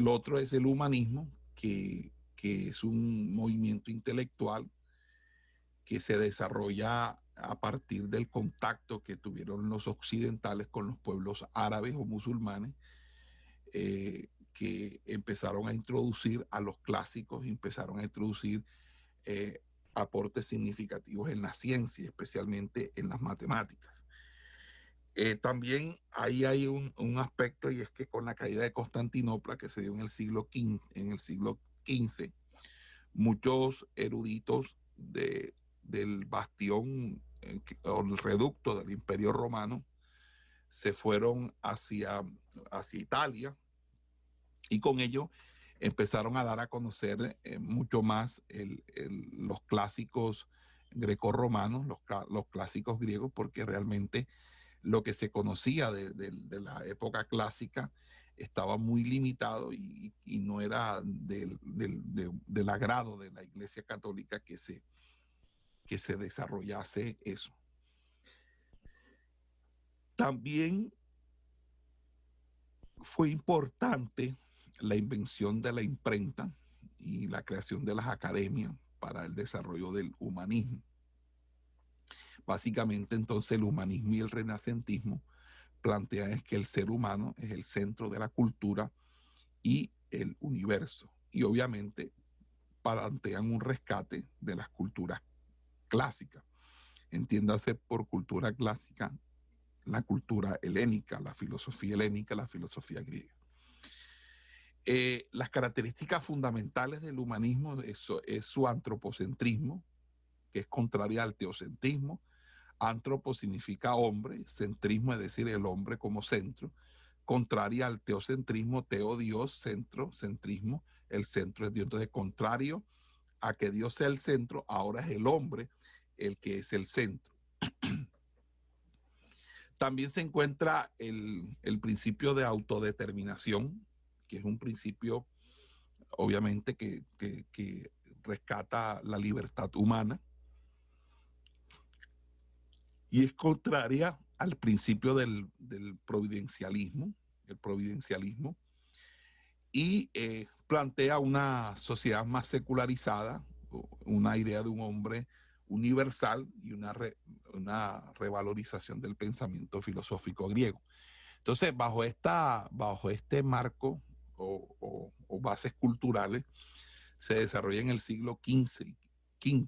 otro es el humanismo, que es un movimiento intelectual que se desarrolla a partir del contacto que tuvieron los occidentales con los pueblos árabes o musulmanes, eh, que empezaron a introducir a los clásicos, empezaron a introducir eh, aportes significativos en la ciencia, especialmente en las matemáticas. Eh, también ahí hay un, aspecto y es que con la caída de Constantinopla, que se dio en el siglo XV, en el siglo XV muchos eruditos de, del bastión eh, o el reducto del Imperio Romano se fueron hacia, hacia Italia y con ello empezaron a dar a conocer eh, mucho más los clásicos grecorromanos, los, los clásicos griegos, porque realmente lo que se conocía de, la época clásica estaba muy limitado y, no era del, del, agrado de la Iglesia Católica que se, que se desarrollase eso. También fue importante la invención de la imprenta y la creación de las academias para el desarrollo del humanismo. Básicamente entonces el humanismo y el renacentismo plantean que el ser humano es el centro de la cultura y el universo. Y obviamente plantean un rescate de las culturas clásicas. Entiéndase por cultura clásica la cultura helénica, la filosofía helénica, la filosofía griega. Eh, las características fundamentales del humanismo es, es, su antropocentrismo, que es contraria al teocentrismo. Antropo significa hombre, centrismo es decir, el hombre como centro, contraria al teocentrismo, teo Dios, centro, centrismo, el centro es Dios. Entonces, contrario a que Dios sea el centro, ahora es el hombre el que es el centro. También se encuentra el, el principio de autodeterminación, que es un principio, obviamente, que, rescata la libertad humana y es contraria al principio del, providencialismo, el providencialismo, y eh, plantea una sociedad más secularizada, una idea de un hombre universal y una, una revalorización del pensamiento filosófico griego. Entonces, bajo, esta, bajo este marco o, bases culturales se desarrolla en el siglo XV,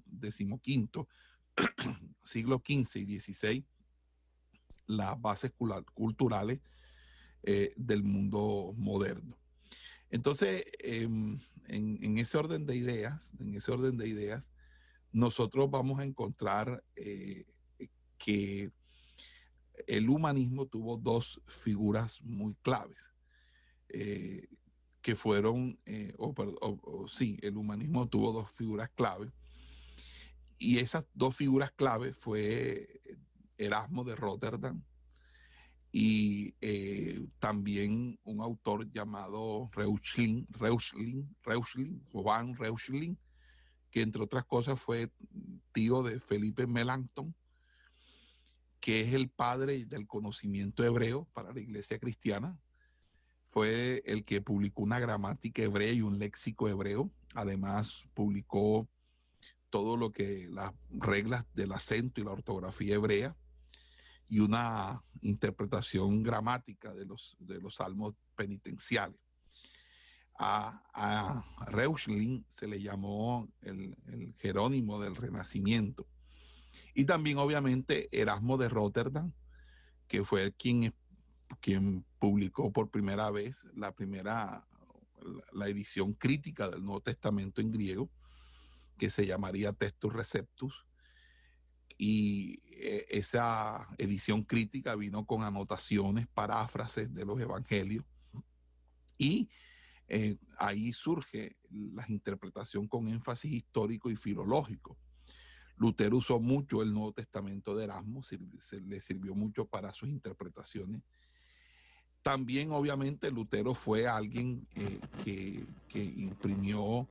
decimoquinto, siglo XV y XVI, las bases culturales eh, del mundo moderno. Entonces, em, en, ese orden de ideas, en ese orden de ideas, nosotros vamos a encontrar eh, que el humanismo tuvo dos figuras muy claves. Eh, que fueron, eh, o, sí, el humanismo tuvo dos figuras clave. Y esas dos figuras clave fue Erasmo de Rotterdam y también un autor llamado Reuchlin, Reuchlin, Reuchlin, Juan Reuchlin, que entre otras cosas fue tío de Felipe Melanchthon, que es el padre del conocimiento hebreo para la iglesia cristiana, fue el que publicó una gramática hebrea y un léxico hebreo. Además, publicó todo lo que las reglas del acento y la ortografía hebrea y una interpretación gramática de los, de los salmos penitenciales. A, Reuchlin se le llamó el, Jerónimo del Renacimiento. Y también, obviamente, Erasmo de Rotterdam, que fue quien quien publicó por primera vez la primera, la edición crítica del Nuevo Testamento en griego, que se llamaría Textus Receptus. Y eh, esa edición crítica vino con anotaciones, paráfrases de los evangelios. Y eh, ahí surge la interpretación con énfasis histórico y filológico. Lutero usó mucho el Nuevo Testamento de Erasmo, se, le sirvió mucho para sus interpretaciones también, obviamente, Lutero fue alguien eh, que, imprimió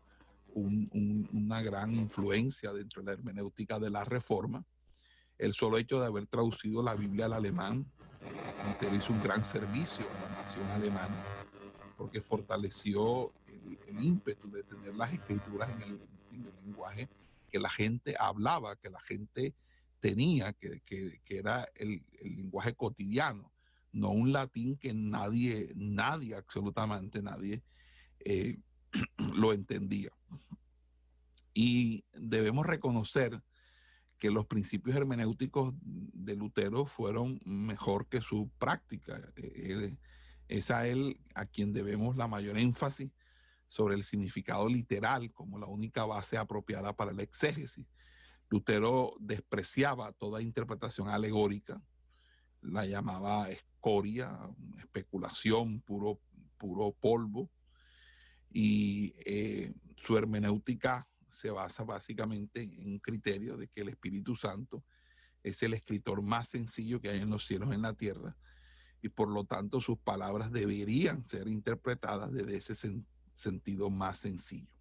una gran influencia dentro de la hermenéutica de la Reforma. El solo hecho de haber traducido la Biblia al alemán, Lutero hizo un gran servicio a la nación alemana, porque fortaleció el, ímpetu de tener las escrituras en el, lenguaje que la gente hablaba, que la gente tenía, que, era el lenguaje cotidiano no un latín que nadie, nadie, absolutamente nadie eh, lo entendía. Y debemos reconocer que los principios hermenéuticos de Lutero fueron mejor que su práctica. Eh, es a él a quien debemos la mayor énfasis sobre el significado literal como la única base apropiada para la exégesis. Lutero despreciaba toda interpretación alegórica, la llamaba escoria, especulación, puro, puro polvo. Y eh, su hermenéutica se basa básicamente en un criterio de que el Espíritu Santo es el escritor más sencillo que hay en los cielos y en la tierra, y por lo tanto sus palabras deberían ser interpretadas desde ese sentido más sencillo.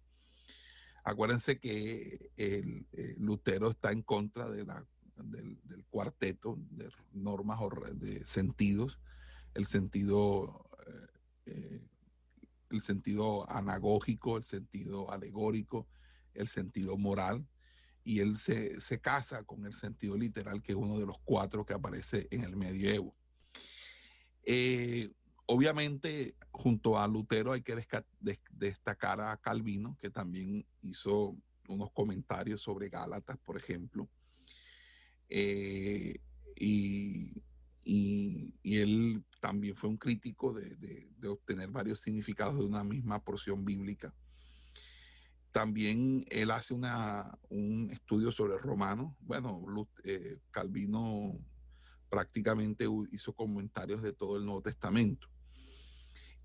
Acuérdense que el, Lutero está en contra de la del, cuarteto de normas o de sentidos, el sentido, eh, eh, el sentido anagógico, el sentido alegórico, el sentido moral, y él se, se, casa con el sentido literal, que es uno de los cuatro que aparece en el medievo. Eh, obviamente, junto a Lutero hay que destacar a Calvino, que también hizo unos comentarios sobre Gálatas, por ejemplo. Eh, y, él también fue un crítico de, obtener varios significados de una misma porción bíblica. También él hace una, un estudio sobre Romanos. Bueno, eh, Calvino prácticamente hizo comentarios de todo el Nuevo Testamento.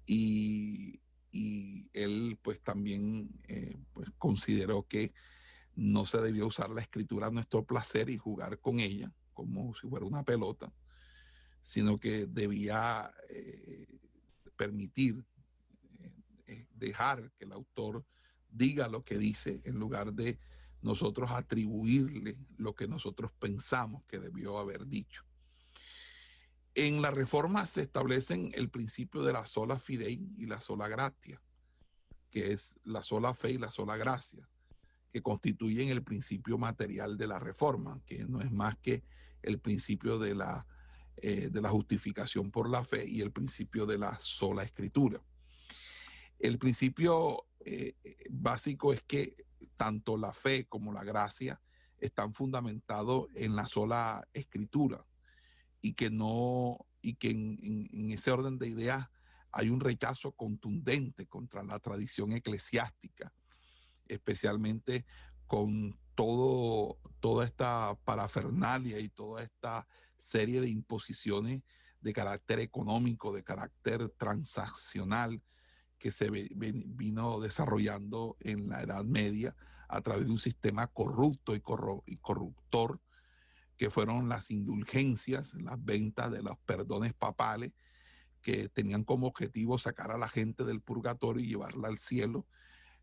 Y, él pues también eh, pues, consideró que no se debía usar la escritura a nuestro placer y jugar con ella como si fuera una pelota, sino que debía eh, permitir, eh, dejar que el autor diga lo que dice en lugar de nosotros atribuirle lo que nosotros pensamos que debió haber dicho. En la reforma se establecen el principio de la sola fidei y la sola gracia, que es la sola fe y la sola gracia, que constituyen el principio material de la reforma, que no es más que el principio de la, eh, de la justificación por la fe y el principio de la sola escritura. El principio eh, básico es que tanto la fe como la gracia están fundamentados en la sola escritura y que no, y que en, ese orden de ideas hay un rechazo contundente contra la tradición eclesiástica, especialmente con todo, toda esta parafernalia y toda esta serie de imposiciones de carácter económico, de carácter transaccional que se vino desarrollando en la Edad Media a través de un sistema corrupto y, y corruptor que fueron las indulgencias, las ventas de los perdones papales, que tenían como objetivo sacar a la gente del purgatorio y llevarla al cielo,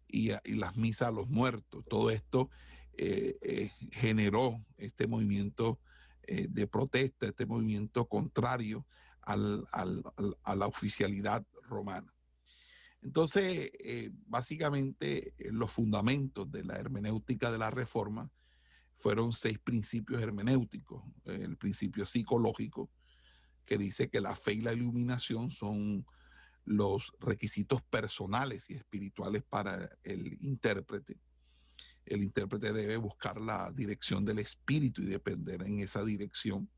y, las misas a los muertos. Todo esto eh, eh, generó este movimiento eh, de protesta, este movimiento contrario a la oficialidad romana. Entonces, básicamente, los fundamentos de la hermenéutica de la reforma fueron seis principios hermenéuticos. El principio psicológico, que dice que la fe y la iluminación son los requisitos personales y espirituales para el intérprete. El intérprete debe buscar la dirección del espíritu y depender en esa dirección.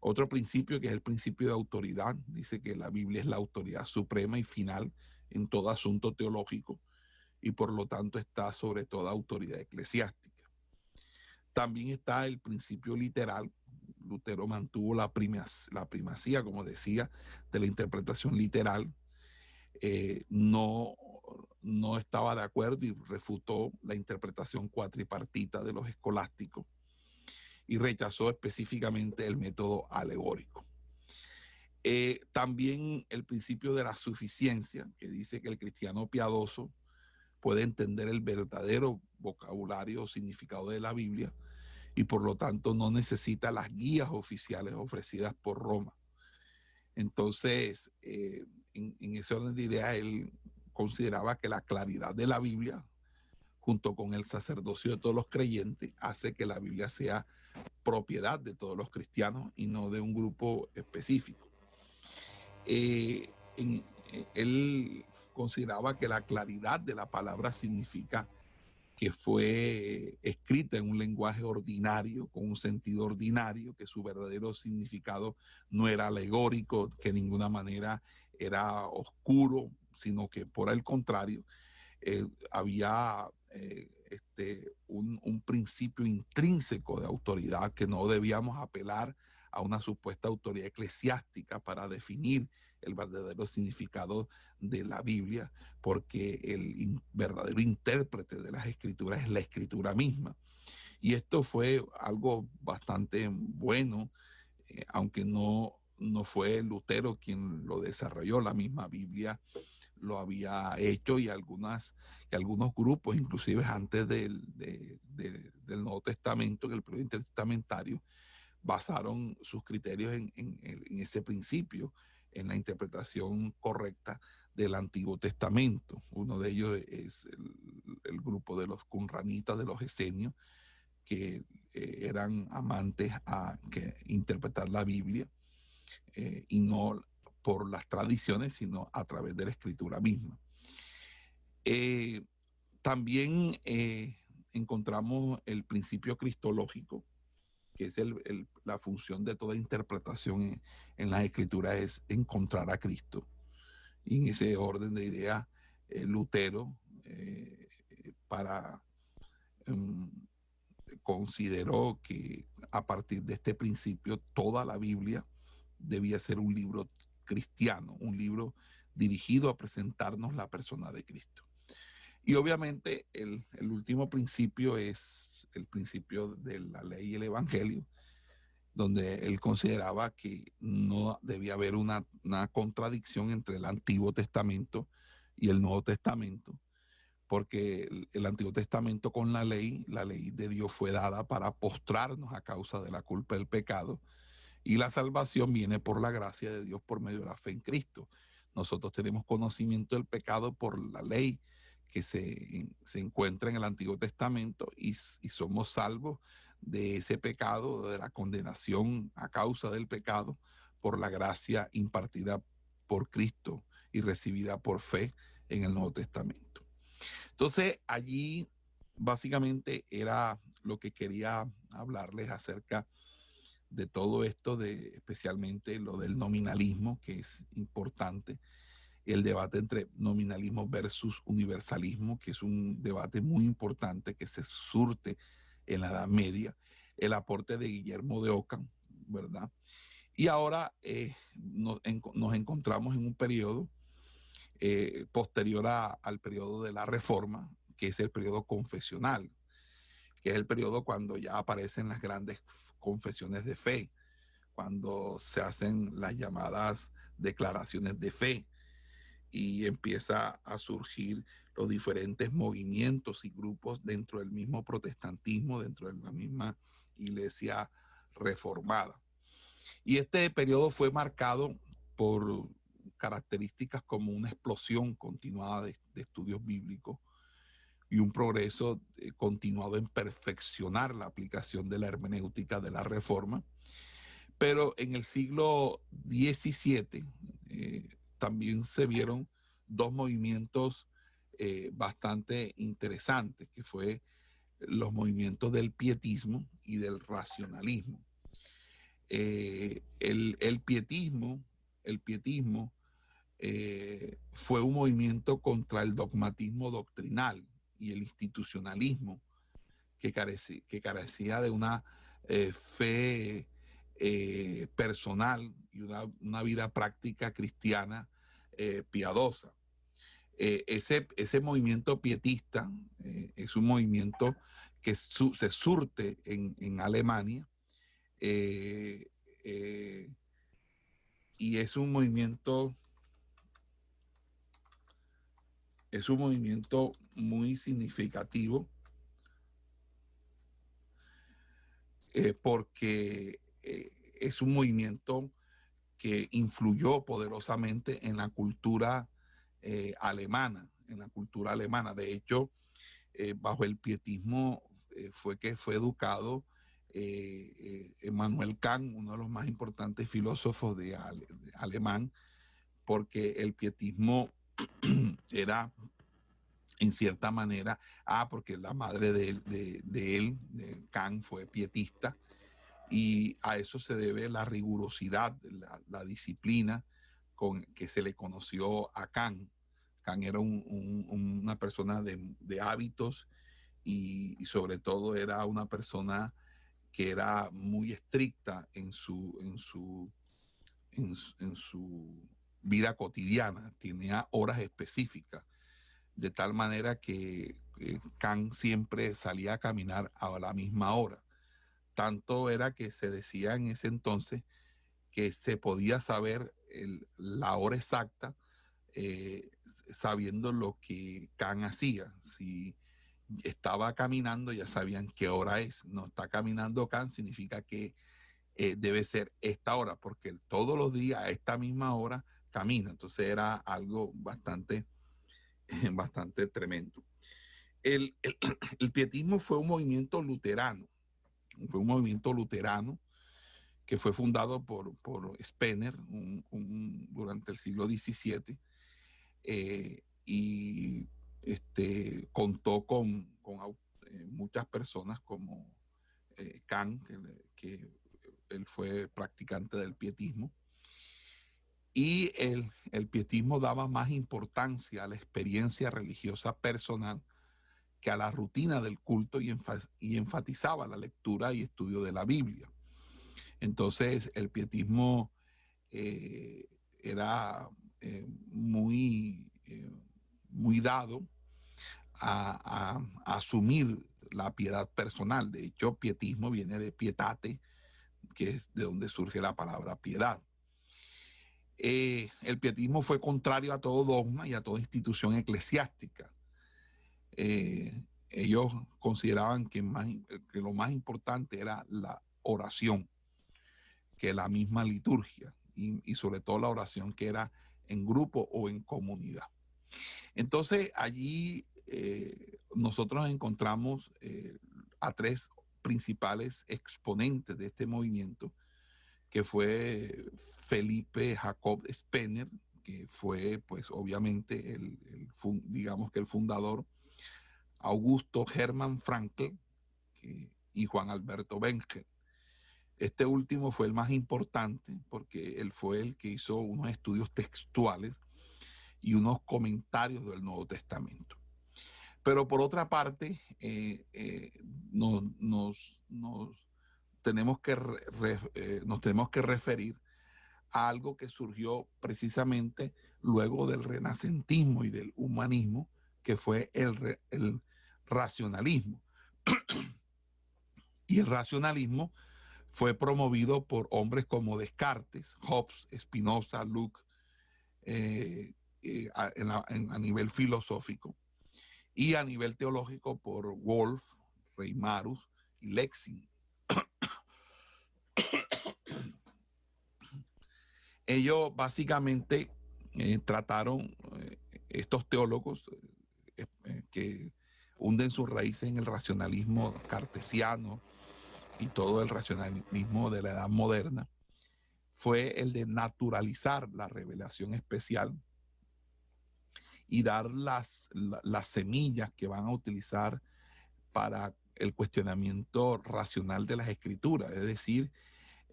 Otro principio que es el principio de autoridad, dice que la Biblia es la autoridad suprema y final en todo asunto teológico y por lo tanto está sobre toda autoridad eclesiástica. También está el principio literal. Lutero mantuvo la, la primacía, como decía, de la interpretación literal. Eh, no, no estaba de acuerdo y refutó la interpretación cuatripartita de los escolásticos y rechazó específicamente el método alegórico. Eh, también el principio de la suficiencia, que dice que el cristiano piadoso puede entender el verdadero vocabulario o significado de la Biblia y por lo tanto no necesita las guías oficiales ofrecidas por Roma. Entonces, eh, en, ese orden de ideas, él consideraba que la claridad de la Biblia, junto con el sacerdocio de todos los creyentes, hace que la Biblia sea propiedad de todos los cristianos y no de un grupo específico. Eh, él consideraba que la claridad de la palabra significa que fue escrita en un lenguaje ordinario, con un sentido ordinario, que su verdadero significado no era alegórico, que de ninguna manera era oscuro, sino que por el contrario, eh, había eh, este, un, un, principio intrínseco de autoridad que no debíamos apelar a una supuesta autoridad eclesiástica para definir el verdadero significado de la Biblia, porque el verdadero intérprete de las escrituras es la escritura misma. Y esto fue algo bastante bueno, eh, aunque no, no fue Lutero quien lo desarrolló, la misma Biblia lo había hecho y algunas y algunos grupos, inclusive antes del, del Nuevo Testamento, en el periodo intertestamentario, basaron sus criterios en, en, ese principio, en la interpretación correcta del Antiguo Testamento. Uno de ellos es el, grupo de los cunranitas, de los esenios, que eh, eran amantes a que interpretar la Biblia eh, y no por las tradiciones, sino a través de la escritura misma. Eh, también encontramos el principio cristológico, que es la función de toda interpretación en, en las escrituras, es encontrar a Cristo. Y en ese orden de ideas, Lutero, para em, consideró que a partir de este principio toda la Biblia debía ser un libro cristiano, un libro dirigido a presentarnos la persona de Cristo. Y obviamente el, último principio es el principio de la ley y el evangelio, donde él consideraba que no debía haber una, una contradicción entre el Antiguo Testamento y el Nuevo Testamento, porque el, Antiguo Testamento con la ley, la ley de Dios fue dada para postrarnos a causa de la culpa del pecado, y la salvación viene por la gracia de Dios por medio de la fe en Cristo. Nosotros tenemos conocimiento del pecado por la ley que se, encuentra en el Antiguo Testamento y, y somos salvos de ese pecado, de la condenación a causa del pecado, por la gracia impartida por Cristo y recibida por fe en el Nuevo Testamento. Entonces, allí básicamente era lo que quería hablarles acerca de todo esto, de especialmente lo del nominalismo, que es importante, el debate entre nominalismo versus universalismo, que es un debate muy importante que se surte en la Edad Media, el aporte de Guillermo de Ockham, ¿verdad? Y ahora eh, nos, encontramos en un periodo eh, posterior al periodo de la Reforma, que es el periodo confesional, que es el periodo cuando ya aparecen las grandes confesiones de fe, cuando se hacen las llamadas declaraciones de fe y empieza a surgir los diferentes movimientos y grupos dentro del mismo protestantismo, dentro de la misma iglesia reformada. Y este periodo fue marcado por características como una explosión continuada de, estudios bíblicos y un progreso eh, continuado en perfeccionar la aplicación de la hermenéutica de la reforma. Pero en el siglo XVII también se vieron dos movimientos eh, bastante interesantes, que fue los movimientos del pietismo y del racionalismo. el, el, pietismo, el pietismo eh, fue un movimiento contra el dogmatismo doctrinal y el institucionalismo que carecía, que carecía de una eh, fe eh, personal y una, vida práctica cristiana piadosa. ese, ese movimiento pietista es un movimiento que se surte en, en Alemania y es un movimiento es un movimiento muy significativo eh, porque eh, es un movimiento que influyó poderosamente en la cultura eh, alemana, en la cultura alemana. De hecho, bajo el pietismo fue que fue educado Emmanuel Kant, uno de los más importantes filósofos de, alemán, porque el pietismo era en cierta manera, ah, porque la madre de, él, Kant, fue pietista, y a eso se debe la rigurosidad, la, disciplina con que se le conoció a Kant. Kant era una persona de, hábitos y, sobre todo era una persona que era muy estricta en su, en su, en su vida cotidiana, tenía horas específicas, de tal manera que eh, siempre salía a caminar a la misma hora. Tanto era que se decía en ese entonces que se podía saber la hora exacta eh, sabiendo lo que Khan hacía. Si estaba caminando, ya sabían qué hora es. No está caminando Khan, significa que eh, debe ser esta hora, porque todos los días a esta misma hora camina. Entonces era algo bastante, bastante tremendo. El, el, pietismo fue un movimiento luterano, fue un movimiento luterano que fue fundado por, por Spener durante el siglo XVII eh, y este, contó con, con eh, muchas personas como eh, Kant, que, él fue practicante del pietismo. Y el, el, pietismo daba más importancia a la experiencia religiosa personal que a la rutina del culto y, enfatizaba la lectura y estudio de la Biblia. Entonces el pietismo era muy muy dado a, asumir la piedad personal. De hecho, pietismo viene de pietate, que es de donde surge la palabra piedad. Eh, el pietismo fue contrario a todo dogma y a toda institución eclesiástica. Eh, ellos consideraban que, que, lo más importante era la oración, que la misma liturgia, y sobre todo la oración que era en grupo o en comunidad. Entonces allí eh, nosotros encontramos eh, a tres principales exponentes de este movimiento, que fue Felipe Jacob Spener, que fue pues obviamente el, digamos que el fundador, Augusto Hermann Frankl y Juan Alberto Benker. Este último fue el más importante porque él fue el que hizo unos estudios textuales y unos comentarios del Nuevo Testamento. Pero por otra parte, eh, eh, nos, tenemos que eh, nos tenemos que referir a algo que surgió precisamente luego del renacentismo y del humanismo, que fue el, el racionalismo. y el racionalismo fue promovido por hombres como Descartes, Hobbes, Spinoza, Luke, eh, a, nivel filosófico y a nivel teológico por Wolf, Reimarus y Lexing. Ellos básicamente eh, trataron, eh, estos teólogos que hunden sus raíces en el racionalismo cartesiano y todo el racionalismo de la edad moderna, fue el de naturalizar la revelación especial y dar las, las semillas que van a utilizar para el cuestionamiento racional de las escrituras. Es decir,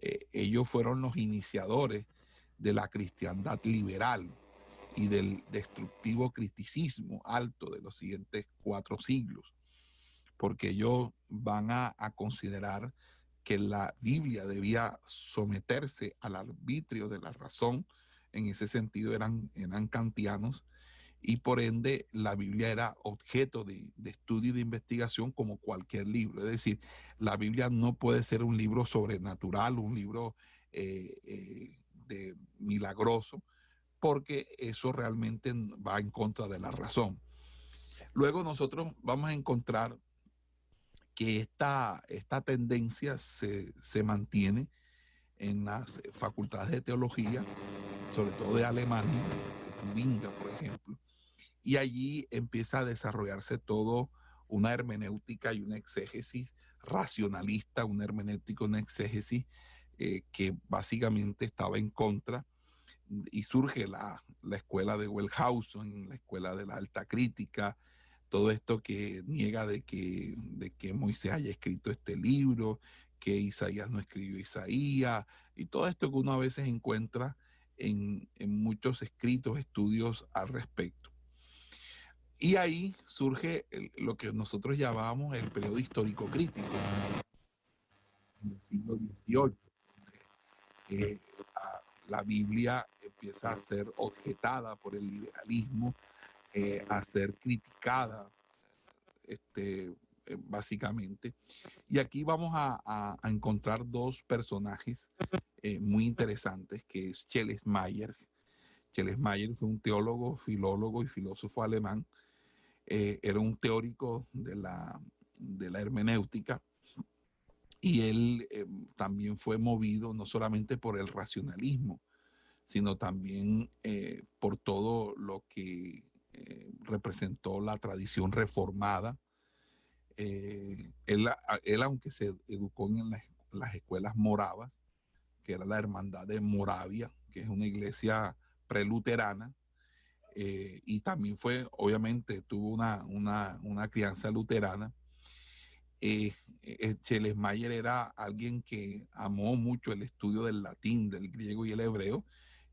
eh, ellos fueron los iniciadores de la cristiandad liberal y del destructivo criticismo alto de los siguientes cuatro siglos, porque ellos van a, considerar que la Biblia debía someterse al arbitrio de la razón, en ese sentido eran, eran kantianos, y por ende la Biblia era objeto de, estudio y de investigación como cualquier libro. Es decir, la Biblia no puede ser un libro sobrenatural, un libro eh, eh, de milagroso, porque eso realmente va en contra de la razón. Luego nosotros vamos a encontrar que esta, esta tendencia se, se mantiene en las facultades de teología, sobre todo de Alemania, de Tubinga, por ejemplo, y allí empieza a desarrollarse todo una hermenéutica y una exégesis racionalista, una hermenéutica, una exégesis eh, que básicamente estaba en contra y surge la, escuela de Wellhausen, la escuela de la alta crítica, todo esto que niega de que, de que Moisés haya escrito este libro, que Isaías no escribió Isaías, y todo esto que uno a veces encuentra en, en muchos escritos, estudios al respecto. Y ahí surge lo que nosotros llamábamos el periodo histórico crítico, en el siglo XVIII. Eh, la, Biblia empieza a ser objetada por el liberalismo, eh, a ser criticada, este, eh, básicamente. Y aquí vamos a, encontrar dos personajes muy interesantes, que es Mayer Mayer fue un teólogo, filólogo y filósofo alemán. Eh, era un teórico de la, de la hermenéutica y él eh, también fue movido no solamente por el racionalismo, sino también eh, por todo lo que representó la tradición reformada. Él, él, aunque se educó en las escuelas moravas, que era la Hermandad de Moravia, que es una iglesia preluterana, eh, y también fue, obviamente, tuvo una, una, crianza luterana. Eh, eh era alguien que amó mucho el estudio del latín, del griego y el hebreo,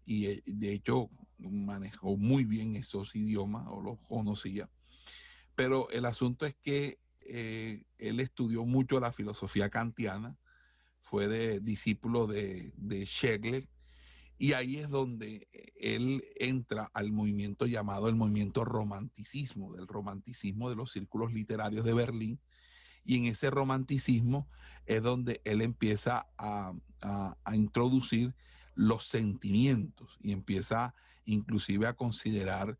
y eh, de hecho manejó muy bien esos idiomas o los conocía. Pero el asunto es que él estudió mucho la filosofía kantiana, fue discípulo de, de Schegler, y ahí es donde eh, él entra al movimiento llamado el movimiento romanticismo, del romanticismo de los círculos literarios de Berlín. Y en ese romanticismo es donde él empieza a, introducir los sentimientos y empieza inclusive a considerar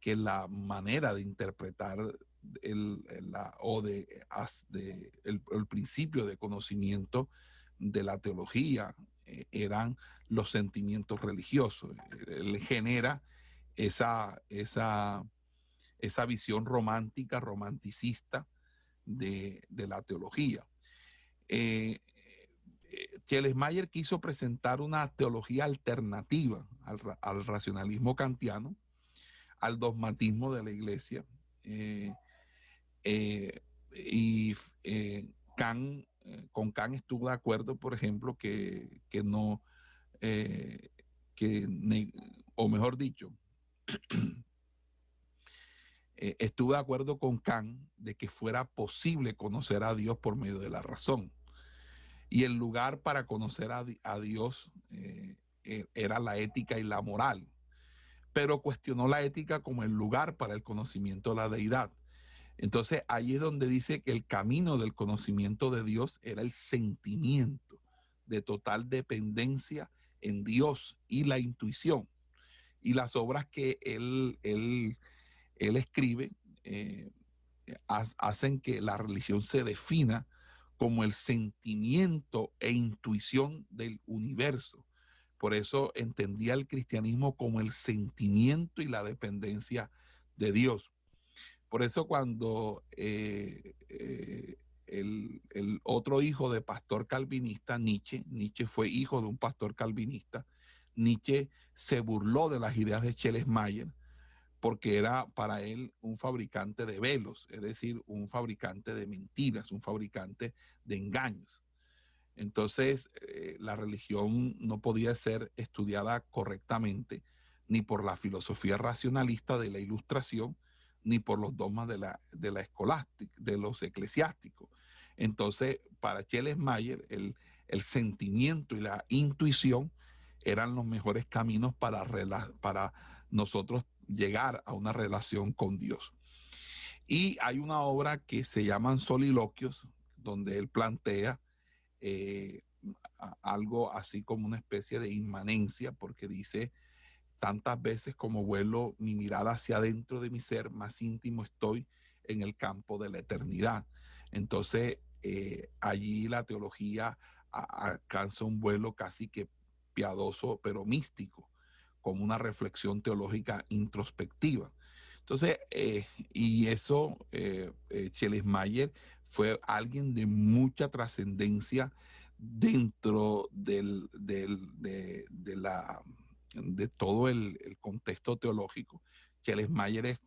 que la manera de interpretar el, o de, el, principio de conocimiento de la teología eh, eran los sentimientos religiosos. Él genera esa, esa, esa visión romántica, romanticista de, la teología. Eh, eh Mayer quiso presentar una teología alternativa al, racionalismo kantiano, al dogmatismo de la iglesia. Eh, y Kant eh, con Kant estuvo de acuerdo, por ejemplo, que, no, eh, que, o mejor dicho, eh, estuvo de acuerdo con Kant de que fuera posible conocer a Dios por medio de la razón. Y el lugar para conocer a, Dios e, era la ética y la moral, pero cuestionó la ética como el lugar para el conocimiento de la deidad. Entonces ahí es donde dice que el camino del conocimiento de Dios era el sentimiento de total dependencia en Dios y la intuición. Y las obras que él, él, escribe eh, hacen que la religión se defina como el sentimiento e intuición del universo. Por eso entendía el cristianismo como el sentimiento y la dependencia de Dios. Por eso cuando eh, eh, el, otro hijo de pastor calvinista, Nietzsche, Nietzsche fue hijo de un pastor calvinista, Nietzsche se burló de las ideas de Mayer porque era para él un fabricante de velos, es decir, un fabricante de mentiras, un fabricante de engaños. Entonces, eh, la religión no podía ser estudiada correctamente ni por la filosofía racionalista de la ilustración, ni por los dogmas de la, de la escolástica, de los eclesiásticos. Entonces, para Mayer, el, el sentimiento y la intuición eran los mejores caminos para, para nosotros llegar a una relación con Dios. Y hay una obra que se llaman Soliloquios, donde él plantea eh, algo así como una especie de inmanencia, porque dice Tantas veces como vuelo mi mirada hacia adentro de mi ser, más íntimo estoy en el campo de la eternidad. Entonces, eh, allí la teología alcanza un vuelo casi que piadoso, pero místico, como una reflexión teológica introspectiva. Entonces, eh, y eso, eh, eh Mayer fue alguien de mucha trascendencia dentro del, de, la de todo el, contexto teológico. Charles Mayer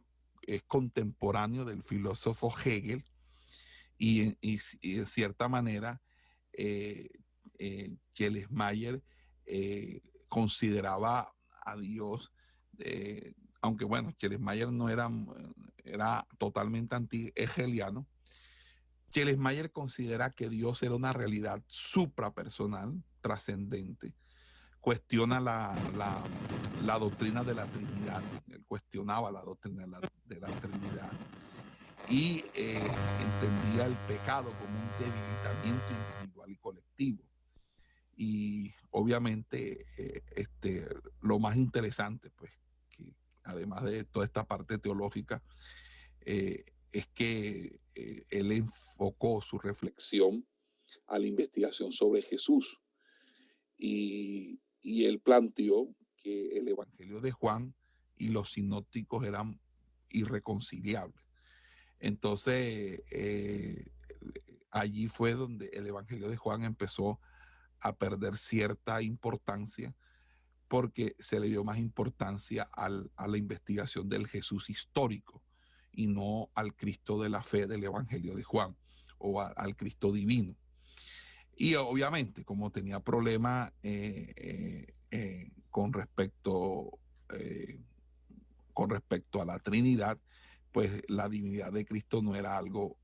es, contemporáneo del filósofo Hegel y, en cierta manera eh, eh Mayer eh, consideraba a Dios, eh, aunque bueno, Mayer no era, era totalmente anti-hegeliano, Mayer considera que Dios era una realidad suprapersonal, trascendente, cuestiona la, doctrina de la Trinidad, él cuestionaba la doctrina de la, Trinidad. Y eh, entendía el pecado como un debilitamiento individual y colectivo. Y obviamente, eh, este, lo más interesante, pues, que además de toda esta parte teológica, eh, es que eh, él enfocó su reflexión a la investigación sobre Jesús. Y, y él planteó que el Evangelio de Juan y los sinópticos eran irreconciliables. Entonces, allí fue donde el Evangelio de Juan empezó a perder cierta importancia porque se le dio más importancia a la investigación del Jesús histórico y no al Cristo de la fe del Evangelio de Juan o al Cristo divino. Y obviamente, como tenía problemas eh, eh, eh, con, respecto, con respecto a la Trinidad, pues la divinidad de Cristo no era algo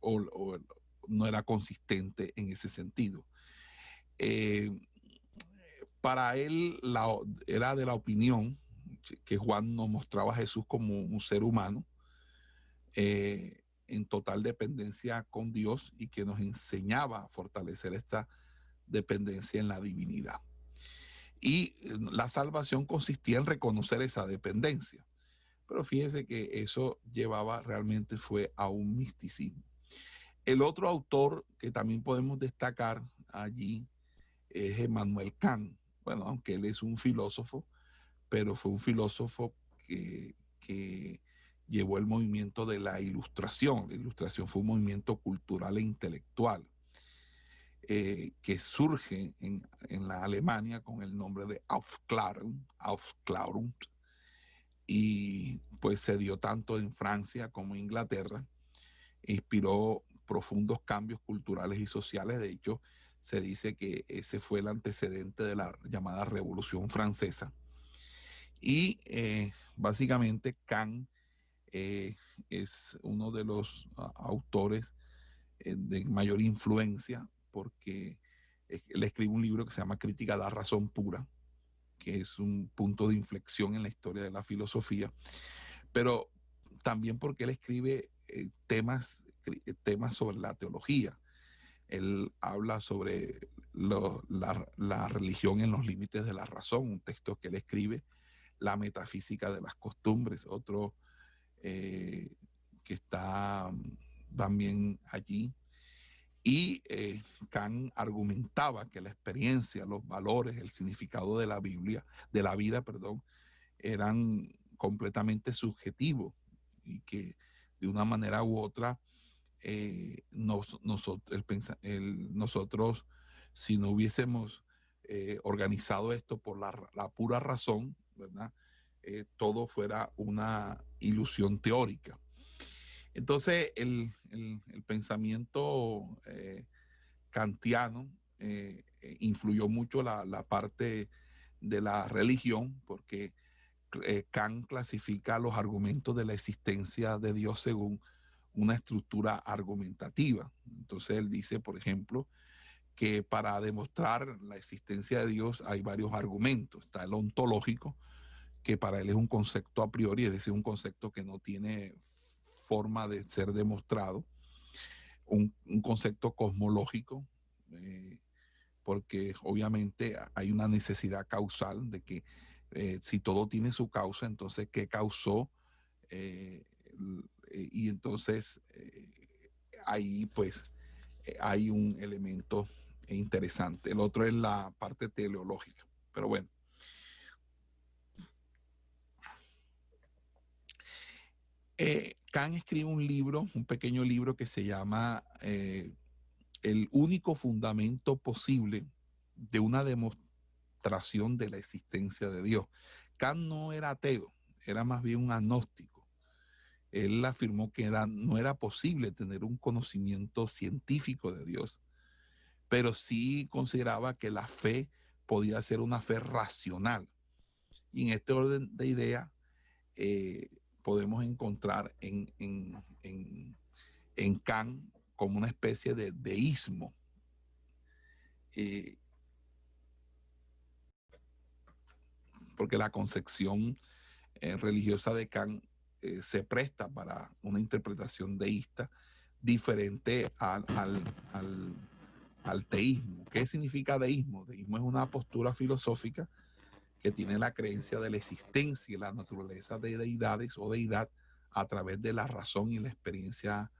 o, no era consistente en ese sentido. Eh, para él era de la opinión que Juan nos mostraba a Jesús como un ser humano eh, en total dependencia con Dios y que nos enseñaba a fortalecer esta dependencia en la divinidad. Y la salvación consistía en reconocer esa dependencia. Pero fíjese que eso llevaba realmente fue a un misticismo. El otro autor que también podemos destacar allí es Emmanuel Kant. Bueno, aunque él es un filósofo, pero fue un filósofo que, llevó el movimiento de la ilustración. La ilustración fue un movimiento cultural e intelectual eh, que surge en, la Alemania con el nombre de Aufklärung, Aufklärung, y pues se dio tanto en Francia como en Inglaterra. Inspiró profundos cambios culturales y sociales. De hecho, se dice que ese fue el antecedente de la llamada Revolución Francesa. Y eh, básicamente Kant eh, es uno de los autores eh, de mayor influencia porque él escribe un libro que se llama Crítica de la Razón Pura, que es un punto de inflexión en la historia de la filosofía, pero también porque él escribe temas temas sobre la teología. Él habla sobre la, religión en los límites de la razón, un texto que él escribe, la metafísica de las costumbres, otro eh, que está mm, también allí. Y eh, Kant argumentaba que la experiencia, los valores, el significado de la Biblia, de la vida, perdón, eran completamente subjetivos y que de una manera u otra eh, nosotros, si no hubiésemos eh, organizado esto por la, pura razón, ¿verdad? Eh, todo fuera una ilusión teórica. Entonces, el, pensamiento kantiano influyó mucho la, la, parte de la religión, porque Kant clasifica los argumentos de la existencia de Dios según una estructura argumentativa. Entonces él dice, por ejemplo, que para demostrar la existencia de Dios hay varios argumentos. Está el ontológico, que para él es un concepto a priori, es decir, un concepto que no tiene forma de ser demostrado. Un, concepto cosmológico, eh, porque obviamente hay una necesidad causal de que eh, si todo tiene su causa, entonces, ¿qué causó eh, y entonces eh, ahí pues eh, hay un elemento interesante. El otro es la parte teleológica. Pero bueno. Kant escribe un libro, un pequeño libro que se llama El único fundamento posible de una demostración de la existencia de Dios. Kant no era ateo, era más bien un agnóstico él afirmó que no era posible tener un conocimiento científico de Dios, pero sí consideraba que la fe podía ser una fe racional. Y en este orden de idea eh, podemos encontrar en, en, Kant como una especie de deísmo. Eh, porque la concepción eh, religiosa de Kant eh, se presta para una interpretación deísta diferente al, al teísmo. ¿Qué significa deísmo? Deísmo es una postura filosófica que tiene la creencia de la existencia y la naturaleza de deidades o deidad a través de la razón y la experiencia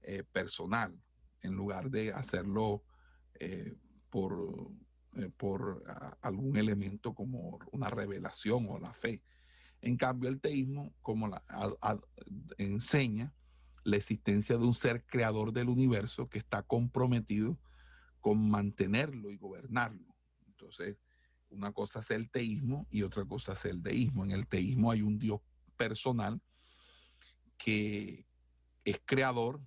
eh, personal, en lugar de hacerlo eh, por, por algún elemento como una revelación o la fe. En cambio, el teísmo, como enseña la existencia de un ser creador del universo que está comprometido con mantenerlo y gobernarlo. Entonces, una cosa es el teísmo y otra cosa es el deísmo. En el teísmo hay un Dios personal que es creador,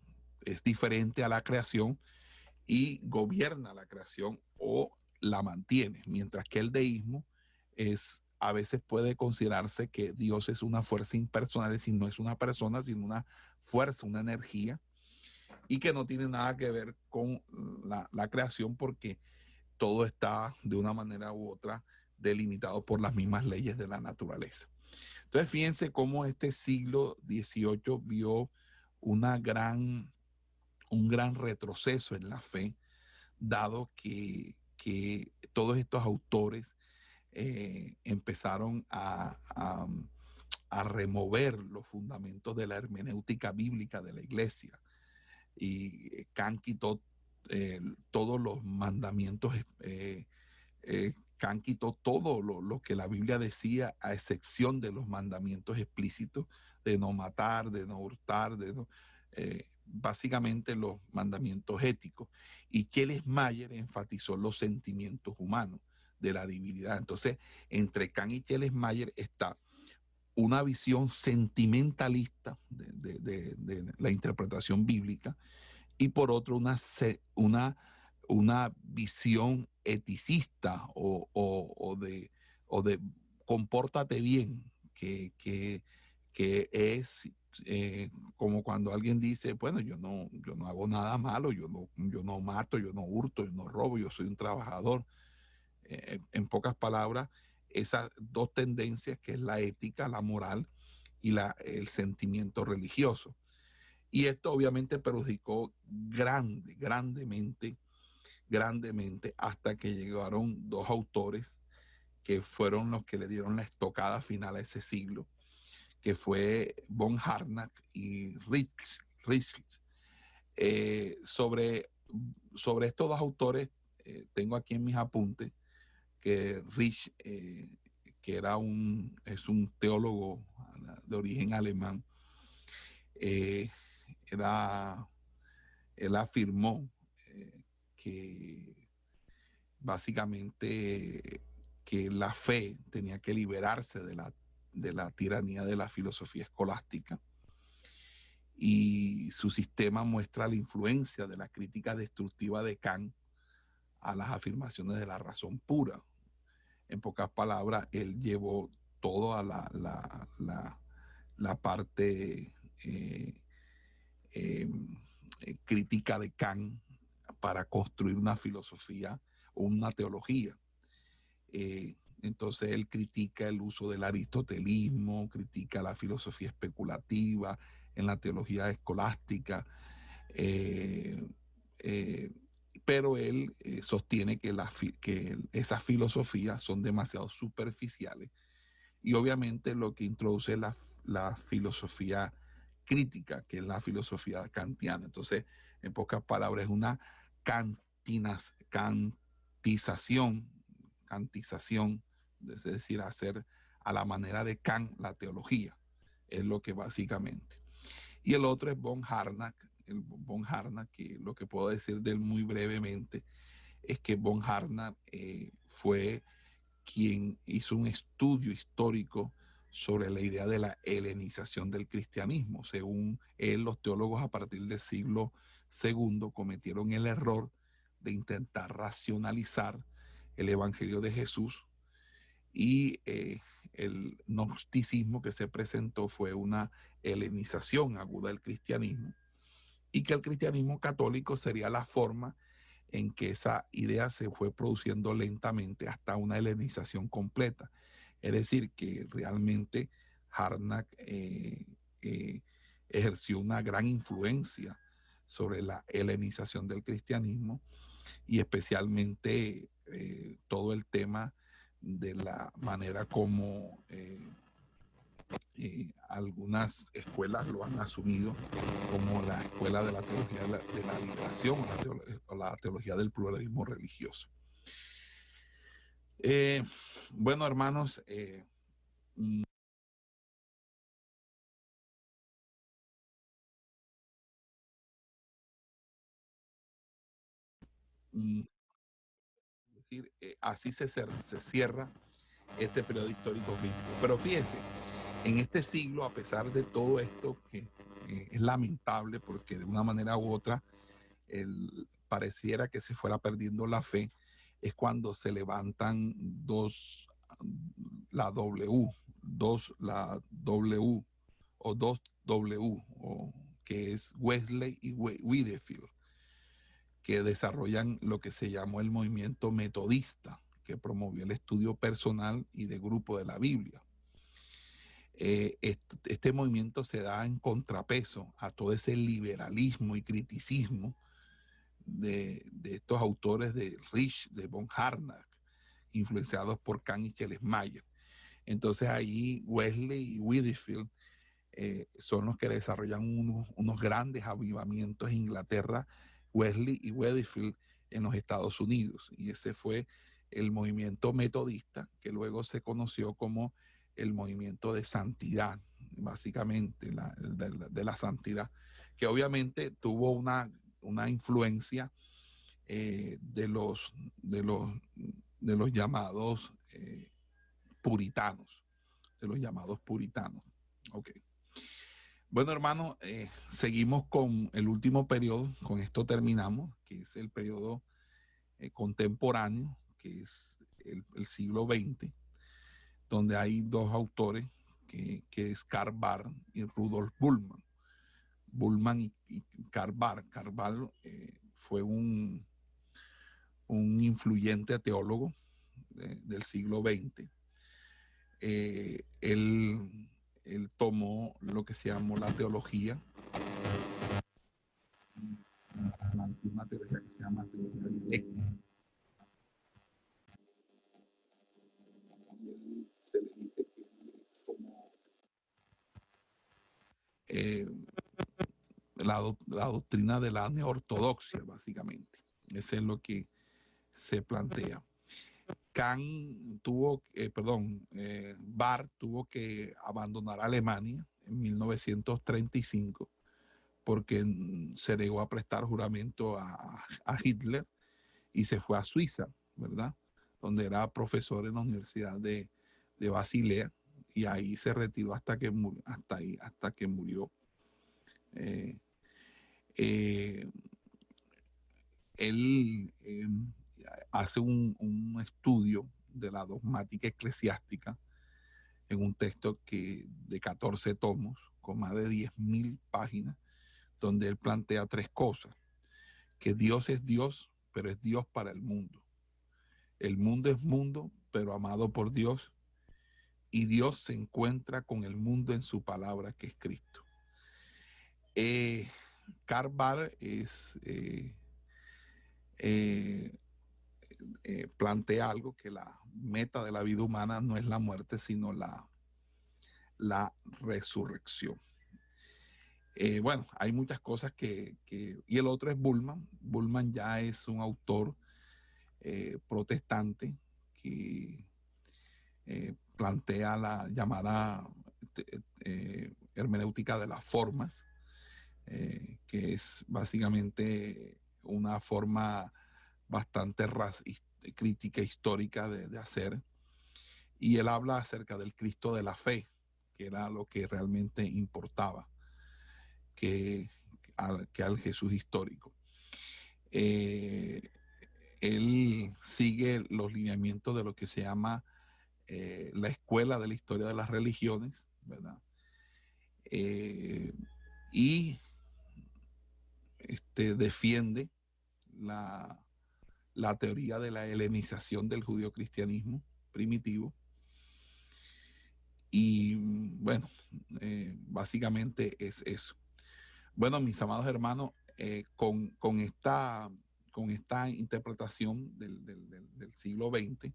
es diferente a la creación y gobierna la creación o la mantiene, mientras que el deísmo es a veces puede considerarse que Dios es una fuerza impersonal, es decir, no es una persona, sino una fuerza, una energía, y que no tiene nada que ver con la, creación porque todo está de una manera u otra delimitado por las mismas leyes de la naturaleza. Entonces, fíjense cómo este siglo XVIII vio una gran, un gran retroceso en la fe, dado que, todos estos autores eh, empezaron a, a, remover los fundamentos de la hermenéutica bíblica de la iglesia. Y Kant quitó eh, todos los mandamientos eh, eh, Kant quitó todo lo, que la Biblia decía, a excepción de los mandamientos explícitos de no matar, de no hurtar, de no, eh, básicamente los mandamientos éticos. Y Kelles Mayer enfatizó los sentimientos humanos de la divinidad. Entonces, entre Kant y Kelles Mayer está una visión sentimentalista de, la interpretación bíblica y por otro una, una, una visión eticista o, de, o de compórtate bien, que, es eh, como cuando alguien dice, bueno, yo no, yo no hago nada malo, yo no, yo no mato, yo no hurto, yo no robo, yo soy un trabajador. Eh, en pocas palabras, esas dos tendencias que es la ética, la moral y la, el sentimiento religioso. Y esto obviamente perjudicó grande, grandemente grandemente hasta que llegaron dos autores que fueron los que le dieron la estocada final a ese siglo, que fue Von Harnack y Rich. Eh, sobre, sobre estos dos autores, eh, tengo aquí en mis apuntes que Rich, eh, que era un, es un teólogo de origen alemán, era, él afirmó que básicamente que la fe tenía que liberarse de la, de la tiranía de la filosofía escolástica y su sistema muestra la influencia de la crítica destructiva de Kant a las afirmaciones de la razón pura. En pocas palabras, él llevó todo a la, la, parte eh, em, eh, crítica de Kant para construir una filosofía o una teología. Eh, entonces él critica el uso del aristotelismo, critica la filosofía especulativa en la teología escolástica, pero él sostiene que, que esas filosofías son demasiado superficiales y obviamente lo que introduce la, la filosofía crítica, que es la filosofía kantiana. Entonces, en pocas palabras, es una cantinas, cantización, cantización, es decir, hacer a la manera de Kant la teología, es lo que básicamente. Y el otro es Von Harnack, el Von Harnack, que lo que puedo decir de él muy brevemente es que Von Harnack eh, fue quien hizo un estudio histórico sobre la idea de la helenización del cristianismo. Según él, los teólogos a partir del siglo Segundo, cometieron el error de intentar racionalizar el Evangelio de Jesús y eh, el gnosticismo que se presentó fue una helenización aguda del cristianismo y que el cristianismo católico sería la forma en que esa idea se fue produciendo lentamente hasta una helenización completa. Es decir, que realmente Harnack eh, eh, ejerció una gran influencia sobre la helenización del cristianismo y especialmente todo el tema de la manera como algunas escuelas lo han asumido como la escuela de la teología de la, liberación o la, teología, del pluralismo religioso. Eh, bueno, hermanos, eh, mm, decir, eh, así se, se cierra este periodo histórico Pero fíjense, en este siglo, a pesar de todo esto, que es lamentable porque de una manera u otra pareciera que se fuera perdiendo la fe, es cuando se levantan dos, la W, dos, la W o dos W, o, que es Wesley y Whitefield, que desarrollan lo que se llamó el movimiento metodista, que promovió el estudio personal y de grupo de la Biblia. Eh, este, movimiento se da en contrapeso a todo ese liberalismo y criticismo de, estos autores de Rich, de von Harnack, influenciados por Kant y Schlesinger. Entonces ahí Wesley y Whitfield eh, son los que desarrollan unos, grandes avivamientos en Inglaterra, Wesley y Whitfield en los Estados Unidos. Y ese fue el movimiento metodista que luego se conoció como el movimiento de santidad, básicamente, de, la santidad, que obviamente tuvo una, una influencia eh, de, los, de, los, de los llamados eh, puritanos, de los llamados puritanos. Ok. Bueno, hermano, eh, seguimos con el último periodo, con esto terminamos, que es el periodo contemporáneo, que es el, el siglo XX donde hay dos autores, que, es Karl Barth y Rudolf Bullmann. Bullmann y, Karl Barth. Karl Barth eh, fue un, un influyente teólogo del siglo XX. Eh, él, él, tomó lo que se llamó la teología, que se llama Eh, la, doctrina de la neortodoxia, básicamente. Eso es lo que se plantea. Kant tuvo, eh, perdón, eh, Barth tuvo que abandonar Alemania en 1935 porque se negó a prestar juramento a, Hitler y se fue a Suiza, ¿verdad? Donde era profesor en la Universidad de, de Basilea y ahí se retiró hasta que hasta ahí, hasta que murió. Eh, eh, él em, hace un, estudio de la dogmática eclesiástica en un texto que, de 14 tomos, con más de 10.000 páginas, donde él plantea tres cosas. Que Dios es Dios, pero es Dios para el mundo. El mundo es mundo, pero amado por Dios y Dios se encuentra con el mundo en su palabra que es Cristo. Eh, Carvar es, eh, eh, eh, plantea algo que la meta de la vida humana no es la muerte, sino la, la resurrección. bueno, hay muchas cosas que, que, Y el otro es Bullman. Bullman ya es un autor protestante que plantea la llamada eh, hermenéutica de las formas, eh, que es básicamente una forma bastante crítica histórica de, hacer. Y él habla acerca del Cristo de la fe, que era lo que realmente importaba, que al, que al Jesús histórico. Eh, él sigue los lineamientos de lo que se llama eh, la escuela de la historia de las religiones, ¿verdad? Eh, y este, defiende la, teoría de la helenización del judío-cristianismo primitivo. Y bueno, eh, básicamente es eso. Bueno, mis amados hermanos, con, esta, con esta interpretación del, siglo XX,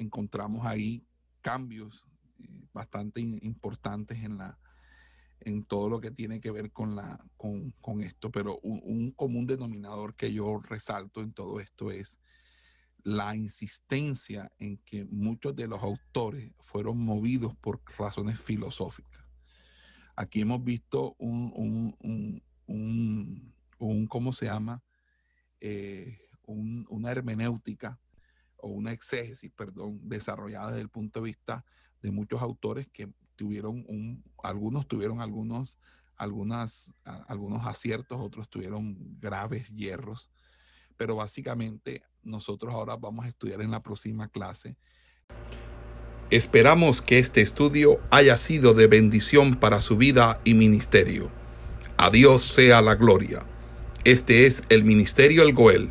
encontramos ahí cambios eh, bastante importantes en, la, en todo lo que tiene que ver con, la, con, esto, pero un, común denominador que yo resalto en todo esto es la insistencia en que muchos de los autores fueron movidos por razones filosóficas. Aquí hemos visto un, un, ¿cómo se llama? Eh, una hermenéutica o una exégesis, perdón, desarrollada desde el punto de vista de muchos autores que tuvieron un, algunos tuvieron algunos, algunas, algunos aciertos, otros tuvieron graves hierros, pero básicamente nosotros ahora vamos a estudiar en la próxima clase. Esperamos que este estudio haya sido de bendición para su vida y ministerio. A Dios sea la gloria. Este es el Ministerio El Goel,